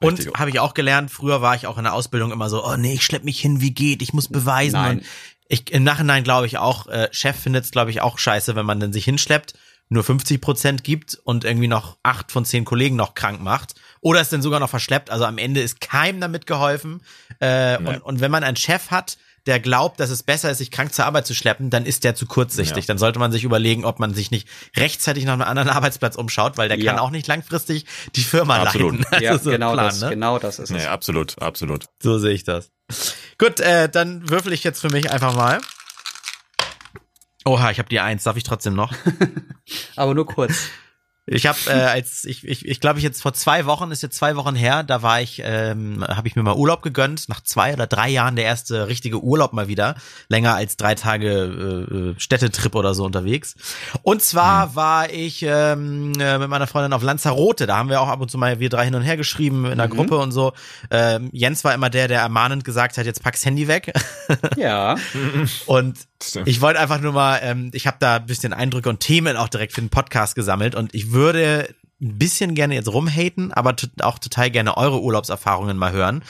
Und habe ich auch gelernt, früher war ich auch in der Ausbildung immer so, oh nee, ich schlepp mich hin, wie geht, ich muss beweisen. Nein. ich, Im Nachhinein glaube ich auch, äh, Chef findet es, glaube ich, auch scheiße, wenn man dann sich hinschleppt, nur 50 Prozent gibt und irgendwie noch acht von zehn Kollegen noch krank macht oder ist dann sogar noch verschleppt. Also am Ende ist keinem damit geholfen. Äh, Nee. und, und wenn man einen Chef hat, der glaubt, dass es besser ist, sich krank zur Arbeit zu schleppen, dann ist der zu kurzsichtig. Ja. Dann sollte man sich überlegen, ob man sich nicht rechtzeitig nach einem anderen Arbeitsplatz umschaut, weil der Ja. kann auch nicht langfristig die Firma Absolut. leiten. Ja, Das ist so genau, Plan, das, ne? genau das ist es. Nee, absolut, absolut. So sehe ich das. Gut, äh, dann würfel ich jetzt für mich einfach mal. Oha, ich habe die Eins. Darf ich trotzdem noch? Aber nur kurz. Ich habe äh, als ich ich ich glaube ich jetzt vor zwei Wochen ist jetzt zwei Wochen her, da war ich ähm, habe ich mir mal Urlaub gegönnt nach zwei oder drei Jahren der erste richtige Urlaub mal wieder länger als drei Tage äh, äh, Städtetrip oder so unterwegs. Und zwar war ich ähm, äh, mit meiner Freundin auf Lanzarote. Da haben wir auch ab und zu mal wir drei hin und her geschrieben in der Gruppe und so. Ähm, Jens war immer der, der ermahnend gesagt hat, jetzt pack's Handy weg. Ja. Und. Ich wollte einfach nur mal, ähm, ich habe da ein bisschen Eindrücke und Themen auch direkt für den Podcast gesammelt und ich würde ein bisschen gerne jetzt rumhaten, aber auch total gerne eure Urlaubserfahrungen mal hören.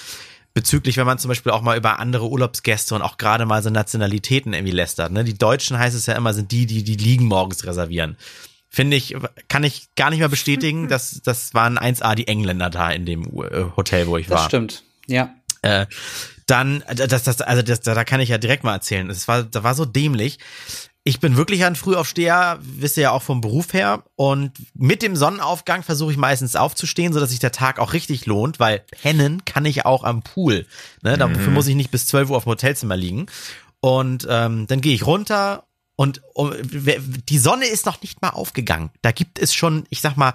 Bezüglich, wenn man zum Beispiel auch mal über andere Urlaubsgäste und auch gerade mal so Nationalitäten irgendwie lästert. Ne? Die Deutschen heißt es ja immer, sind die, die die Liegen morgens reservieren. Finde ich, kann ich gar nicht mehr bestätigen. Das, das waren 1A die Engländer da in dem äh, Hotel, wo ich Das war. stimmt. Ja. Äh, dann, das, das, also das, da kann ich ja direkt mal erzählen. Es war, da war so dämlich. Ich bin wirklich ein Frühaufsteher, wisst ihr ja auch vom Beruf her. Und mit dem Sonnenaufgang versuche ich meistens aufzustehen, so dass sich der Tag auch richtig lohnt, weil pennen kann ich auch am Pool. Ne? Dafür muss ich nicht bis 12 Uhr auf dem Hotelzimmer liegen. Und ähm, dann gehe ich runter und um, die Sonne ist noch nicht mal aufgegangen. Da gibt es schon, ich sag mal,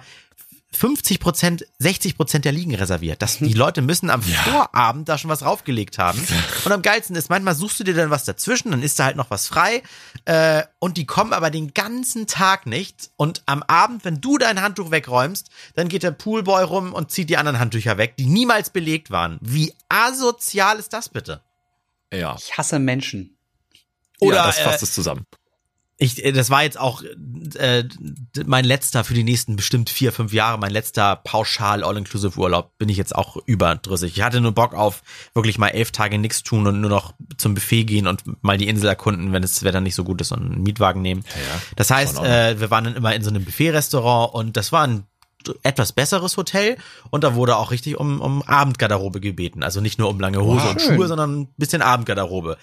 50 Prozent, 60 Prozent der Liegen reserviert. Das, die Leute müssen am Vorabend da schon was raufgelegt haben. Und am geilsten ist, manchmal suchst du dir dann was dazwischen, dann ist da halt noch was frei. Äh, und die kommen aber den ganzen Tag nicht. Und am Abend, wenn du dein Handtuch wegräumst, dann geht der Poolboy rum und zieht die anderen Handtücher weg, die niemals belegt waren. Wie asozial ist das bitte? Ja. Ich hasse Menschen. Oder, ja, das fasst äh, es zusammen. Ich, äh, das war jetzt auch äh, mein letzter für die nächsten bestimmt vier, fünf Jahre, mein letzter pauschal All-Inclusive-Urlaub. Bin ich jetzt auch überdrüssig. Ich hatte nur Bock auf wirklich mal elf Tage nichts tun und nur noch zum Buffet gehen und mal die Insel erkunden, wenn es Wetter nicht so gut ist und einen Mietwagen nehmen. ja. Das heißt, äh, wir waren dann immer in so einem Buffet-Restaurant und das war ein etwas besseres Hotel und da wurde auch richtig um, um Abendgarderobe gebeten. Also nicht nur um lange Hose Wow. und Schön. Schuhe, sondern ein bisschen Abendgarderobe.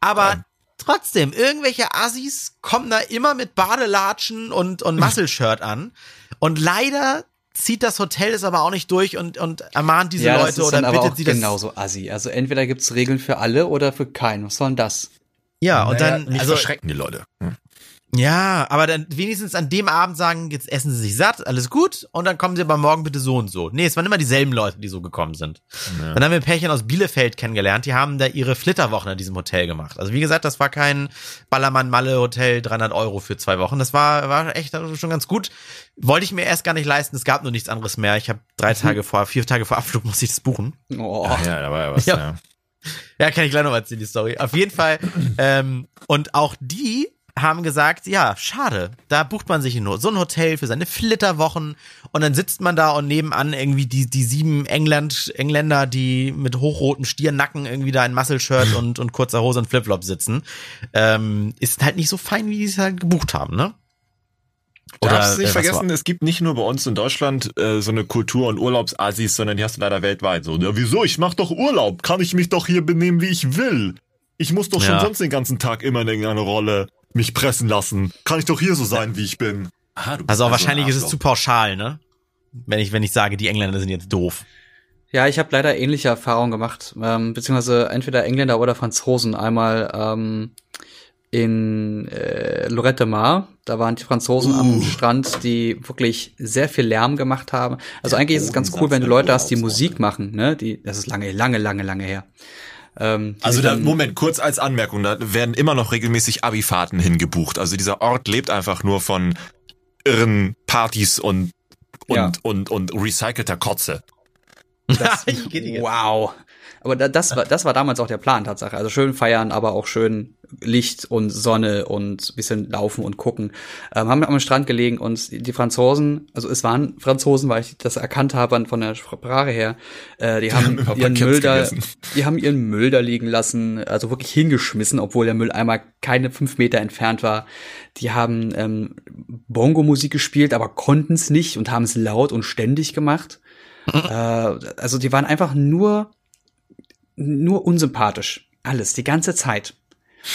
Aber trotzdem, irgendwelche Assis kommen da immer mit Badelatschen und, und Muscle-Shirt an. Und leider zieht das Hotel es aber auch nicht durch und, und ermahnt diese ja, das Leute ist oder dann aber bittet auch sie das. genauso assi. Also entweder gibt's Regeln für alle oder für keinen. Was soll denn das? Ja, und Naja, dann, nicht also, verschrecken die Leute. Hm. Ja, aber dann wenigstens an dem Abend sagen, jetzt essen sie sich satt, alles gut, und dann kommen sie aber morgen bitte so und so. Nee, es waren immer dieselben Leute, die so gekommen sind. Dann haben wir ein Pärchen aus Bielefeld kennengelernt, die haben da ihre Flitterwochen in diesem Hotel gemacht. Also wie gesagt, das war kein Ballermann-Malle-Hotel, 300 Euro für zwei Wochen. Das war, war echt schon ganz gut. Wollte ich mir erst gar nicht leisten, es gab nur nichts anderes mehr. Ich habe drei Tage vor, vier Tage vor Abflug musste ich das buchen. Oh. Ja, da war ja was. Ja. Ja. Ja, kann ich gleich noch mal erzählen, die Story. Auf jeden Fall. ähm, und auch die haben gesagt, ja, schade, da bucht man sich nur so ein Hotel für seine Flitterwochen und dann sitzt man da und nebenan irgendwie die, die sieben England, Engländer, die mit hochrotem Stiernacken irgendwie da in Muscle-Shirt und, und kurzer Hose und Flipflop sitzen. Ähm, ist halt nicht so fein, wie die es halt gebucht haben, ne? Darfst äh, nicht was vergessen, war- es gibt nicht nur bei uns in Deutschland äh, so eine Kultur- und Urlaubsasis, sondern die hast du leider weltweit. So, ja, wieso? Ich mach doch Urlaub. Kann ich mich doch hier benehmen, wie ich will. Ich muss doch schon Ja. sonst den ganzen Tag immer in irgendeine Rolle mich pressen lassen. Kann ich doch hier so sein, wie ich bin. Ah, du bist Also ein wahrscheinlich ist es zu pauschal, ne? Wenn ich, wenn ich sage, die Engländer sind jetzt doof. Ja, ich habe leider ähnliche Erfahrungen gemacht, ähm, beziehungsweise entweder Engländer oder Franzosen. Einmal ähm, in äh, Lorette Mar, da waren die Franzosen am Strand, die wirklich sehr viel Lärm gemacht haben. Also eigentlich ist es ganz cool, wenn du Leute hast, die Musik machen, ne? Die, das ist lange, lange, lange, lange her. Ähm, Also da, dann- Moment, kurz als Anmerkung, da werden immer noch regelmäßig Abifahrten hingebucht. Also dieser Ort lebt einfach nur von irren Partys und und, Ja. und, und recycelter Kotze. Das, wow. Aber da, das war das war damals auch der Plan Tatsache. Also schön feiern, aber auch schön Licht und Sonne und bisschen laufen und gucken. Ähm, haben am Strand gelegen und die Franzosen, also es waren Franzosen, weil ich das erkannt habe von der Sprache her, äh, die haben haben immer ihren Müll da, gegessen. die haben ihren Müll da liegen lassen, also wirklich hingeschmissen, obwohl der Mülleimer keine fünf Meter entfernt war. Die haben ähm, Bongo-Musik gespielt, aber konnten es nicht und haben es laut und ständig gemacht. äh, also die waren einfach nur, nur unsympathisch. Alles, die ganze Zeit.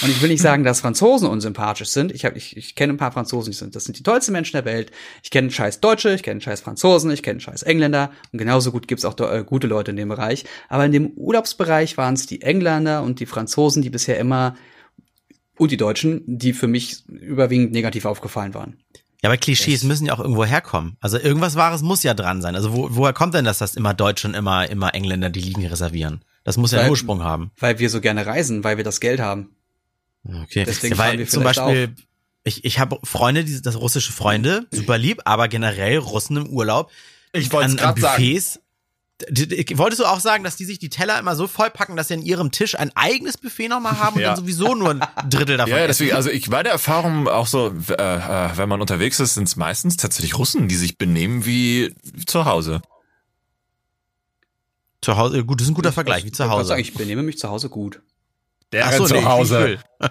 Und ich will nicht sagen, dass Franzosen unsympathisch sind. Ich, hab, ich, ich kenne ein paar Franzosen, die sind, das sind die tollsten Menschen der Welt. Ich kenne scheiß Deutsche, ich kenne scheiß Franzosen, ich kenne scheiß Engländer. Und genauso gut gibt's auch äh, gute Leute in dem Bereich. Aber in dem Urlaubsbereich waren es die Engländer und die Franzosen, die bisher immer und die Deutschen, die für mich überwiegend negativ aufgefallen waren. Ja, aber Klischees müssen ja auch irgendwo herkommen. Also irgendwas Wahres muss ja dran sein. Also wo, woher kommt denn das, dass immer Deutsche und immer, immer Engländer die Ligen reservieren? Das muss ja Weil- einen Ursprung haben. Weil wir so gerne reisen, weil wir das Geld haben. Okay. Deswegen ja, weil zum Beispiel, ich, ich habe Freunde, die, das russische Freunde, super lieb, aber generell Russen im Urlaub. Ich an grad sagen. Wolltest du auch sagen, dass die sich die Teller immer so vollpacken, dass sie an ihrem Tisch ein eigenes Buffet nochmal haben und Ja. dann sowieso nur ein Drittel davon Ja, deswegen, also ich meine Erfahrung auch so, äh, äh, wenn man unterwegs ist, sind es meistens tatsächlich Russen, die sich benehmen wie zu Hause. Zu Hause, gut, das ist ein guter Vergleich, wie Ich zu wollte gerade Hause. sagen, ich benehme mich zu Hause gut. Der so, zu nee, Hause.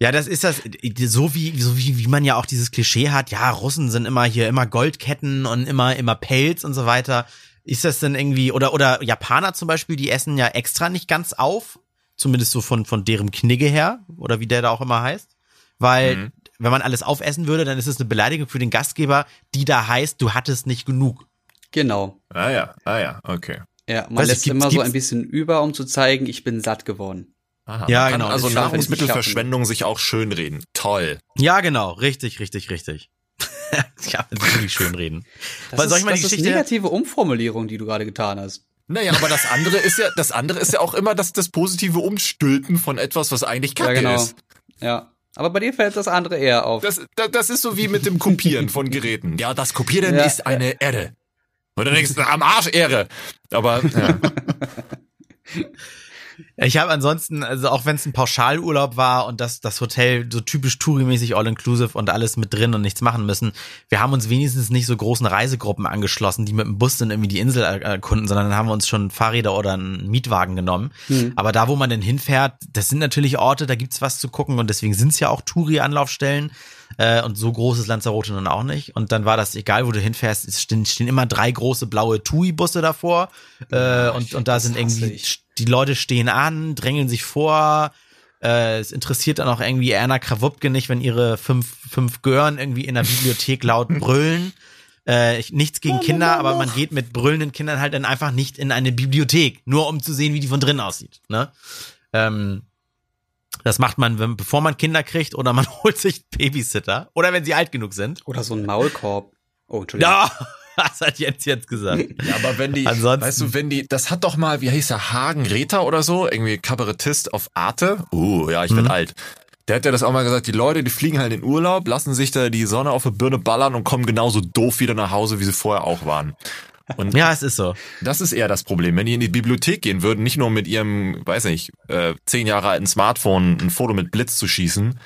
ja, das ist das, so wie, so wie, wie man ja auch dieses Klischee hat, ja, Russen sind immer hier, immer Goldketten und immer, immer Pelz und so weiter. Ist das denn irgendwie, oder, oder Japaner zum Beispiel, die essen ja extra nicht ganz auf, zumindest so von, von deren Knigge her, oder wie der da auch immer heißt. Weil, Mhm. wenn man alles aufessen würde, dann ist es eine Beleidigung für den Gastgeber, die da heißt, du hattest nicht genug. Genau. Ah ja, ah ja, okay. Ja, man Weiß ich, lässt gibt's- immer so ein bisschen über, um zu zeigen, ich bin satt geworden. Aha, Ja, genau, Also Nahrungsmittelverschwendung sich auch schönreden. Toll. Ja, genau, richtig, richtig, richtig. ja, wirklich schön reden. Das Was, soll ist, ich mal die das ist Geschichte- negative Umformulierung, die du gerade getan hast. Naja, aber das andere ist ja, das andere ist ja auch immer das, das positive Umstülpen von etwas, was eigentlich Kacke ja, genau. ist. Ja. Aber bei dir fällt das andere eher auf. Das, das, das ist so wie mit dem Kopieren von Geräten. Ja, das Kopieren Ja, ist eine Ehre. Und dann denkst du, am Arsch Ehre. Aber ja. Ich habe ansonsten, also auch wenn es ein Pauschalurlaub war und das, das Hotel so typisch Touri-mäßig all-inclusive und alles mit drin und nichts machen müssen, wir haben uns wenigstens nicht so großen Reisegruppen angeschlossen, die mit dem Bus dann irgendwie die Insel er- erkunden, sondern dann haben wir uns schon Fahrräder oder einen Mietwagen genommen. Hm. Aber da, wo man denn hinfährt, das sind natürlich Orte, da gibt's was zu gucken und deswegen sind's ja auch Touri-Anlaufstellen. Äh, und so groß ist Lanzarote nun auch nicht. Und dann war das, egal wo du hinfährst, es stehen, stehen immer drei große blaue TUI-Busse davor. Äh, und, und da sind irgendwie, die Leute stehen an, drängeln sich vor. Äh, es interessiert dann auch irgendwie Erna Krawupke nicht, wenn ihre fünf, fünf Gören irgendwie in der Bibliothek laut brüllen. Äh, ich, nichts gegen Kinder, aber man geht mit brüllenden Kindern halt dann einfach nicht in eine Bibliothek, nur um zu sehen, wie die von drinnen aussieht. Ne? Ähm, das macht man, wenn, bevor man Kinder kriegt oder man holt sich Babysitter oder wenn sie alt genug sind. Oder so ein Maulkorb. Oh, Entschuldigung. Ja, das hat Jens jetzt gesagt. Ja, aber wenn die, Ansonsten- weißt du, wenn die, das hat doch mal, wie hieß er, Hagen Rether oder so, irgendwie Kabarettist auf Arte. Uh, ja, ich Mhm. werd alt. Der hat ja das auch mal gesagt, die Leute, die fliegen halt in Urlaub, lassen sich da die Sonne auf die Birne ballern und kommen genauso doof wieder nach Hause, wie sie vorher auch waren. Und Ja, es ist so. das ist eher das Problem. Wenn die in die Bibliothek gehen würden, nicht nur mit ihrem, weiß nicht, äh, zehn Jahre alten Smartphone ein Foto mit Blitz zu schießen,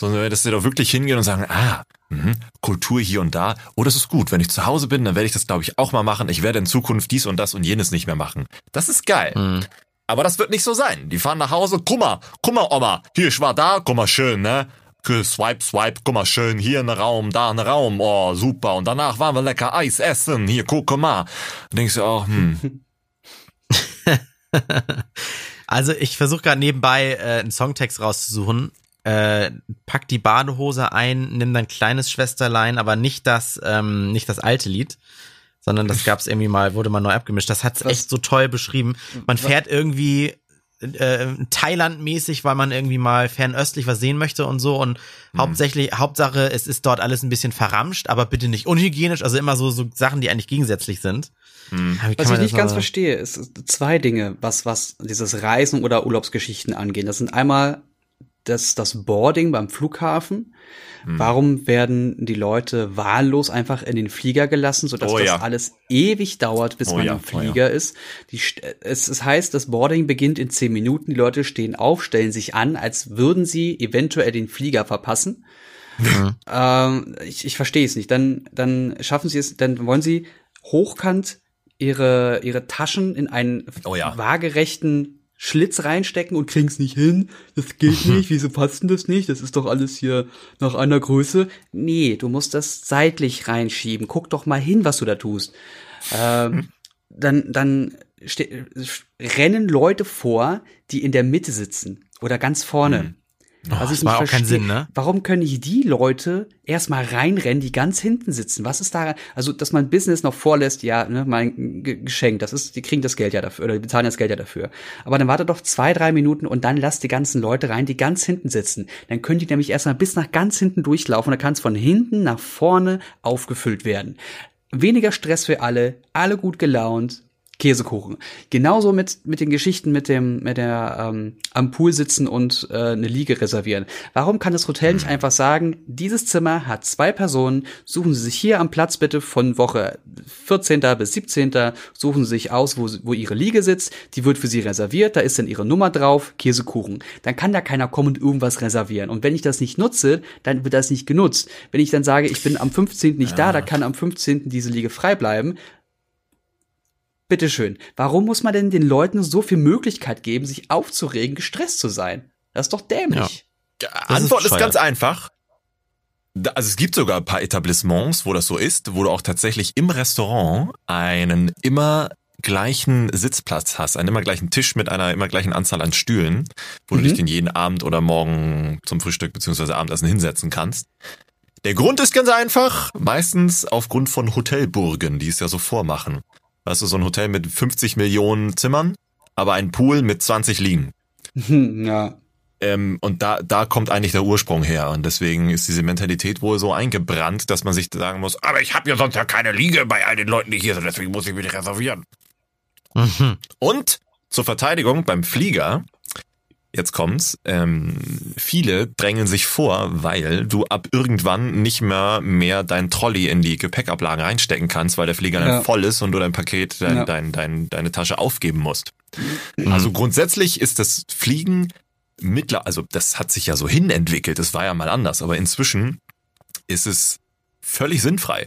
sondern dass sie da wirklich hingehen und sagen, ah, mhm, Kultur hier und da. Oh, das ist gut. Wenn ich zu Hause bin, dann werde ich das, glaube ich, auch mal machen. Ich werde in Zukunft dies und das und jenes nicht mehr machen. Das ist geil. Mhm. Aber das wird nicht so sein. Die fahren nach Hause, guck mal, guck mal, Oma, hier, ich war da, guck mal, schön, ne? Swipe, swipe, guck mal, schön, hier ein Raum, da ein Raum, oh, super. Und danach waren wir lecker Eis essen, hier, guck mal. Dann denkst du auch, hm, Also ich versuche gerade nebenbei äh, einen Songtext rauszusuchen. Äh, pack die Badehose ein, nimm dein kleines Schwesterlein, aber nicht das, ähm, nicht das alte Lied, sondern das gab's irgendwie mal, wurde mal neu abgemischt. Das hat's Was- echt so toll beschrieben. Man fährt irgendwie äh, Thailand-mäßig, weil man irgendwie mal fernöstlich was sehen möchte und so und hauptsächlich, Hauptsache, es ist dort alles ein bisschen verramscht, aber bitte nicht unhygienisch, also immer so, so Sachen, die eigentlich gegensätzlich sind. hm. Kann Was ich nicht ganz verstehe, ist ist zwei Dinge, was, was dieses Reisen oder Urlaubsgeschichten angehen. Das sind einmal das, das Boarding beim Flughafen. Hm. Warum werden die Leute wahllos einfach in den Flieger gelassen, sodass Oh das ja. alles ewig dauert, bis Oh man ja, im oh ja. Flieger ist? Die, es, es heißt, das Boarding beginnt in zehn Minuten. Die Leute stehen auf, stellen sich an, als würden sie eventuell den Flieger verpassen. Ähm, ich ich verstehe es nicht. Dann, dann schaffen sie es, dann wollen sie hochkant ihre, ihre Taschen in einen Oh ja. waagerechten Schlitz reinstecken und kriegen's nicht hin. Das geht nicht. Wieso passt denn das nicht? Das ist doch alles hier nach einer Größe. Nee, du musst das seitlich reinschieben. Guck doch mal hin, was du da tust. Ähm, dann, dann rennen Leute vor, die in der Mitte sitzen oder ganz vorne. Mhm. Oh, ich das macht auch keinen Sinn, ne? Warum können nicht die Leute erstmal reinrennen, die ganz hinten sitzen? Was ist da, also, dass man Business noch vorlässt, ja, ne, mein Geschenk, das ist, die kriegen das Geld ja dafür, oder die bezahlen das Geld ja dafür. Aber dann warte doch zwei, drei Minuten und dann lass die ganzen Leute rein, die ganz hinten sitzen. Dann können die nämlich erstmal bis nach ganz hinten durchlaufen, dann kann es von hinten nach vorne aufgefüllt werden. Weniger Stress für alle, alle gut gelaunt, Käsekuchen. Genauso mit, mit den Geschichten mit dem, mit der ähm, am Pool sitzen und äh, eine Liege reservieren. Warum kann das Hotel nicht einfach sagen, dieses Zimmer hat zwei Personen, suchen Sie sich hier am Platz bitte von Woche 14. bis 17. suchen Sie sich aus, wo, wo Ihre Liege sitzt, die wird für Sie reserviert, da ist dann Ihre Nummer drauf, Käsekuchen. Dann kann da keiner kommen und irgendwas reservieren. Und wenn ich das nicht nutze, dann wird das nicht genutzt. Wenn ich dann sage, ich bin am 15. nicht ja. da, da kann am 15. diese Liege frei bleiben, Bitteschön. Warum muss man denn den Leuten so viel Möglichkeit geben, sich aufzuregen, gestresst zu sein? Das ist doch dämlich. Ja. Antwort ist, ist ganz einfach. Also es gibt sogar ein paar Etablissements, wo das so ist, wo du auch tatsächlich im Restaurant einen immer gleichen Sitzplatz hast, einen immer gleichen Tisch mit einer immer gleichen Anzahl an Stühlen, wo mhm. du dich den jeden Abend oder morgen zum Frühstück beziehungsweise Abendessen hinsetzen kannst. Der Grund ist ganz einfach, meistens aufgrund von Hotelburgen, die es ja so vormachen. Weißt du, so ein Hotel mit 50 Millionen Zimmern, aber ein Pool mit 20 Liegen. ja. Ähm, und da, da kommt eigentlich der Ursprung her. Und deswegen ist diese Mentalität wohl so eingebrannt, dass man sich sagen muss, aber ich habe ja sonst ja keine Liege bei all den Leuten, die hier sind, deswegen muss ich mich reservieren. Mhm. Und zur Verteidigung beim Flieger jetzt kommt's, ähm, viele drängen sich vor, weil du ab irgendwann nicht mehr mehr dein Trolley in die Gepäckablage reinstecken kannst, weil der Flieger ja. dann voll ist und du dein Paket, dein, ja. dein, dein, deine Tasche aufgeben musst. Mhm. Also grundsätzlich ist das Fliegen mittler, also das hat sich ja so hin entwickelt, das war ja mal anders, aber inzwischen ist es völlig sinnfrei.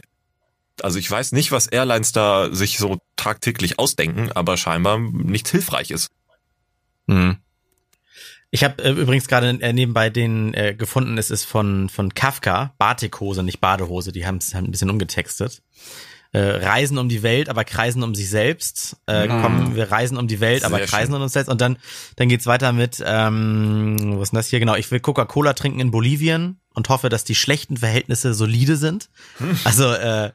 Also ich weiß nicht, was Airlines da sich so tagtäglich ausdenken, aber scheinbar nichts hilfreich ist. Mhm. Ich habe äh, übrigens gerade äh, nebenbei den äh, gefunden, es ist von, von Kafka, Batikhose, nicht Badehose, die haben es ein bisschen umgetextet. Äh, reisen um die Welt, aber kreisen um sich selbst. Äh, ah. kommen, wir reisen um die Welt, Sehr aber kreisen schön. um uns selbst. Und dann, dann geht's weiter mit, ähm, was ist denn das hier? Genau, ich will Coca-Cola trinken in Bolivien und hoffe, dass die schlechten Verhältnisse solide sind. Hm. Also äh, äh,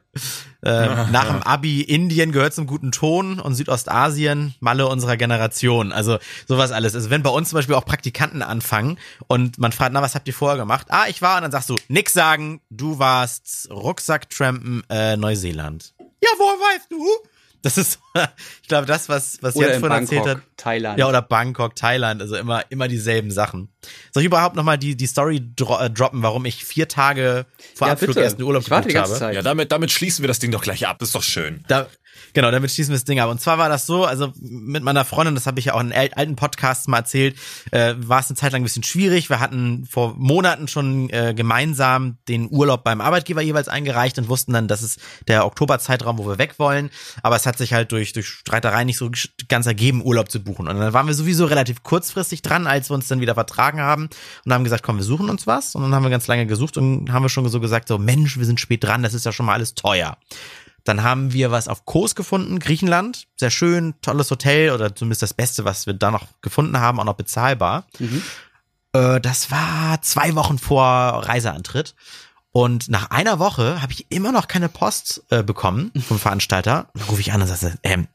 nach dem Abi Indien gehört zum guten Ton und Südostasien Malle unserer Generation. Also sowas alles. Also wenn bei uns zum Beispiel auch Praktikanten anfangen und man fragt, na was habt ihr vorher gemacht? Ah, ich war und dann sagst du nix sagen. Du warst Rucksacktrampen äh, Neuseeland. Ja, woher weißt du? Das ist, ich glaube, das, was, was Jens vorhin erzählt hat. Thailand. Ja, oder Bangkok, Thailand, also immer, immer dieselben Sachen. Soll ich überhaupt nochmal die, die Story dro äh, droppen, warum ich vier Tage vor ja, Abflug bitte. erst in Urlaub ich gebucht habe? Zeit. Ja, damit, damit schließen wir das Ding doch gleich ab, das ist doch schön. Da, Genau, damit schließen wir das Ding ab. Und zwar war das so, also mit meiner Freundin, das habe ich ja auch in alten Podcasts mal erzählt, äh, war es eine Zeit lang ein bisschen schwierig. Wir hatten vor Monaten schon äh, gemeinsam den Urlaub beim Arbeitgeber jeweils eingereicht und wussten dann, das ist der Oktoberzeitraum, wo wir weg wollen. Aber es hat sich halt durch, durch Streitereien nicht so ganz ergeben, Urlaub zu buchen. Und dann waren wir sowieso relativ kurzfristig dran, als wir uns dann wieder vertragen haben und haben gesagt, komm, wir suchen uns was. Und dann haben wir ganz lange gesucht und haben wir schon so gesagt, so Mensch, wir sind spät dran, das ist ja schon mal alles teuer. Dann haben wir was auf Kos gefunden, Griechenland. Sehr schön, tolles Hotel oder zumindest das Beste, was wir da noch gefunden haben, auch noch bezahlbar. Mhm. Äh, das war zwei Wochen vor Reiseantritt. Und nach einer Woche habe ich immer noch keine Post äh, bekommen vom Veranstalter. Dann rufe ich an und sage, ähm,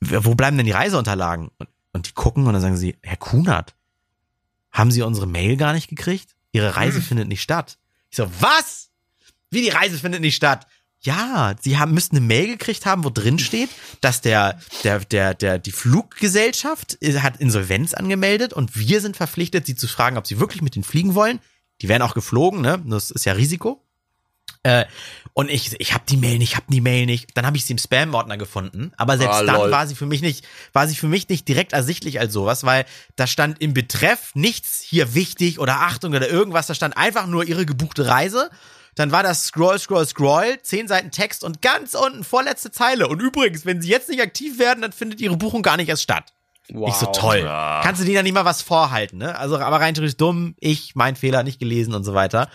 wo bleiben denn die Reiseunterlagen? Und, und die gucken und dann sagen sie, Herr Kunert, haben Sie unsere Mail gar nicht gekriegt? Ihre Reise hm. findet nicht statt. Ich so, was? Wie die Reise findet nicht statt? Ja, sie haben müssten eine Mail gekriegt haben, wo drin steht, dass der der der der die Fluggesellschaft hat Insolvenz angemeldet und wir sind verpflichtet, sie zu fragen, ob sie wirklich mit denen fliegen wollen. Die werden auch geflogen, ne? Das ist ja Risiko. Äh, und ich ich habe die Mail nicht, ich habe die Mail nicht. Dann habe ich sie im Spam Ordner gefunden, aber selbst ah, dann war sie für mich nicht war sie für mich nicht direkt ersichtlich als sowas, weil da stand im Betreff nichts hier wichtig oder Achtung oder irgendwas, da stand einfach nur ihre gebuchte Reise dann war das Scroll, Scroll, Scroll, zehn Seiten Text und ganz unten vorletzte Zeile. Und übrigens, wenn Sie jetzt nicht aktiv werden, dann findet Ihre Buchung gar nicht erst statt. Wow. Ich so toll. Ja. Kannst du dir da nicht mal was vorhalten, ne? Also, aber rein theoretisch dumm, ich, mein Fehler, nicht gelesen und so weiter.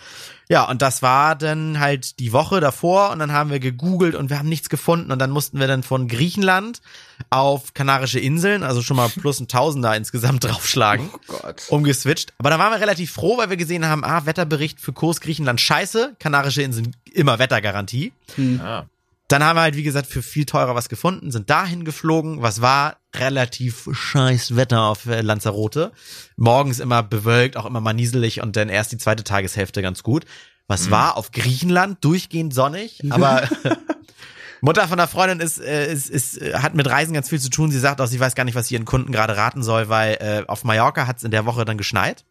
Ja, und das war dann halt die Woche davor und dann haben wir gegoogelt und wir haben nichts gefunden und dann mussten wir dann von Griechenland auf Kanarische Inseln, also schon mal plus ein Tausender insgesamt draufschlagen. Oh Gott. umgeswitcht. Aber da waren wir relativ froh, weil wir gesehen haben, ah, Wetterbericht für Kurs Griechenland scheiße, Kanarische Inseln immer Wettergarantie. Ja. Dann haben wir halt, wie gesagt, für viel teurer was gefunden, sind dahin geflogen. Was war? Relativ scheiß Wetter auf äh, Lanzarote. Morgens immer bewölkt, auch immer mal nieselig und dann erst die zweite Tageshälfte ganz gut. Was war auf Griechenland? Durchgehend sonnig, aber Mutter von der Freundin ist, äh, ist, ist, äh, hat mit Reisen ganz viel zu tun. Sie sagt auch, sie weiß gar nicht, was sie ihren Kunden gerade raten soll, weil äh, auf Mallorca hat es in der Woche dann geschneit.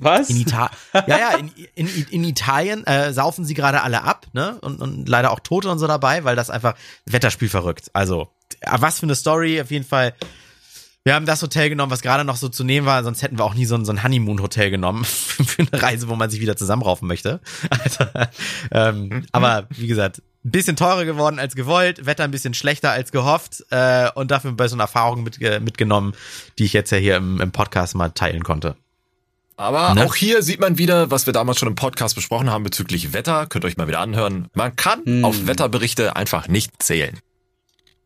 Was? In, Ita ja, ja, in, in, in Italien äh, saufen sie gerade alle ab, ne? Und, und leider auch Tote und so dabei, weil das einfach Wetterspiel verrückt. Also, äh, was für eine Story, auf jeden Fall. Wir haben das Hotel genommen, was gerade noch so zu nehmen war, sonst hätten wir auch nie so ein, so ein Honeymoon-Hotel genommen für eine Reise, wo man sich wieder zusammenraufen möchte. Also, ähm, aber wie gesagt, ein bisschen teurer geworden als gewollt, Wetter ein bisschen schlechter als gehofft äh, und dafür bei so einer Erfahrung mit, mitgenommen, die ich jetzt ja hier im, im Podcast mal teilen konnte. Aber Ne? auch hier sieht man wieder, was wir damals schon im Podcast besprochen haben bezüglich Wetter. Könnt ihr euch mal wieder anhören. Man kann Hm. auf Wetterberichte einfach nicht zählen.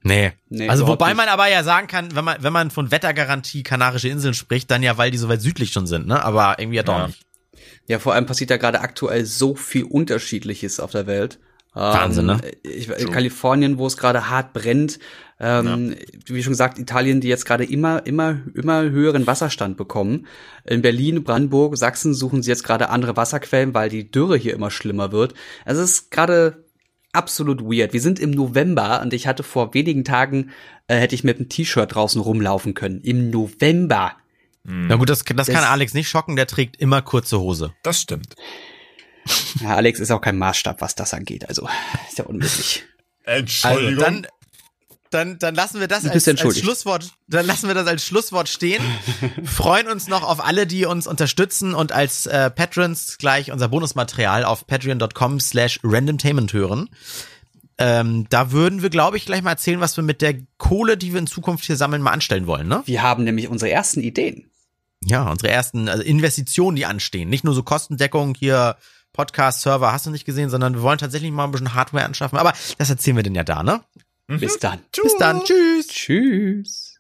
Nee. Nee, also wobei nicht. man aber ja sagen kann, wenn man, wenn man von Wettergarantie Kanarische Inseln spricht, dann ja, weil die so weit südlich schon sind, ne? Aber irgendwie ja doch Ja. nicht. Ja, vor allem passiert da gerade aktuell so viel Unterschiedliches auf der Welt. Wahnsinn, ne? Ich, in Kalifornien, wo es gerade hart brennt, ähm, wie schon gesagt, Italien, die jetzt gerade immer, immer, immer höheren Wasserstand bekommen. In Berlin, Brandenburg, Sachsen suchen sie jetzt gerade andere Wasserquellen, weil die Dürre hier immer schlimmer wird. Also es ist gerade absolut weird. Wir sind im November und ich hatte vor wenigen Tagen, äh, hätte ich mit einem T-Shirt draußen rumlaufen können. Im November. Na gut, das, das kann Das- Alex nicht schocken, der trägt immer kurze Hose. Das stimmt. Ja, Alex ist auch kein Maßstab, was das angeht. Also ist ja unmöglich. Also dann, dann, dann lassen wir das als, als. Schlusswort, dann lassen wir das als Schlusswort stehen. Freuen uns noch auf alle, die uns unterstützen und als äh, Patrons gleich unser Bonusmaterial auf patreon.com slash randomtainment hören. Ähm, da würden wir, glaube ich, gleich mal erzählen, was wir mit der Kohle, die wir in Zukunft hier sammeln, mal anstellen wollen, ne? Wir haben nämlich unsere ersten Ideen. Ja, unsere ersten also Investitionen, die anstehen. Nicht nur so Kostendeckung hier, Podcast, Server, hast du nicht gesehen, sondern wir wollen tatsächlich mal ein bisschen Hardware anschaffen. Aber das erzählen wir denn ja da, ne? Bis dann. Bis dann. Tschüss. Tschüss.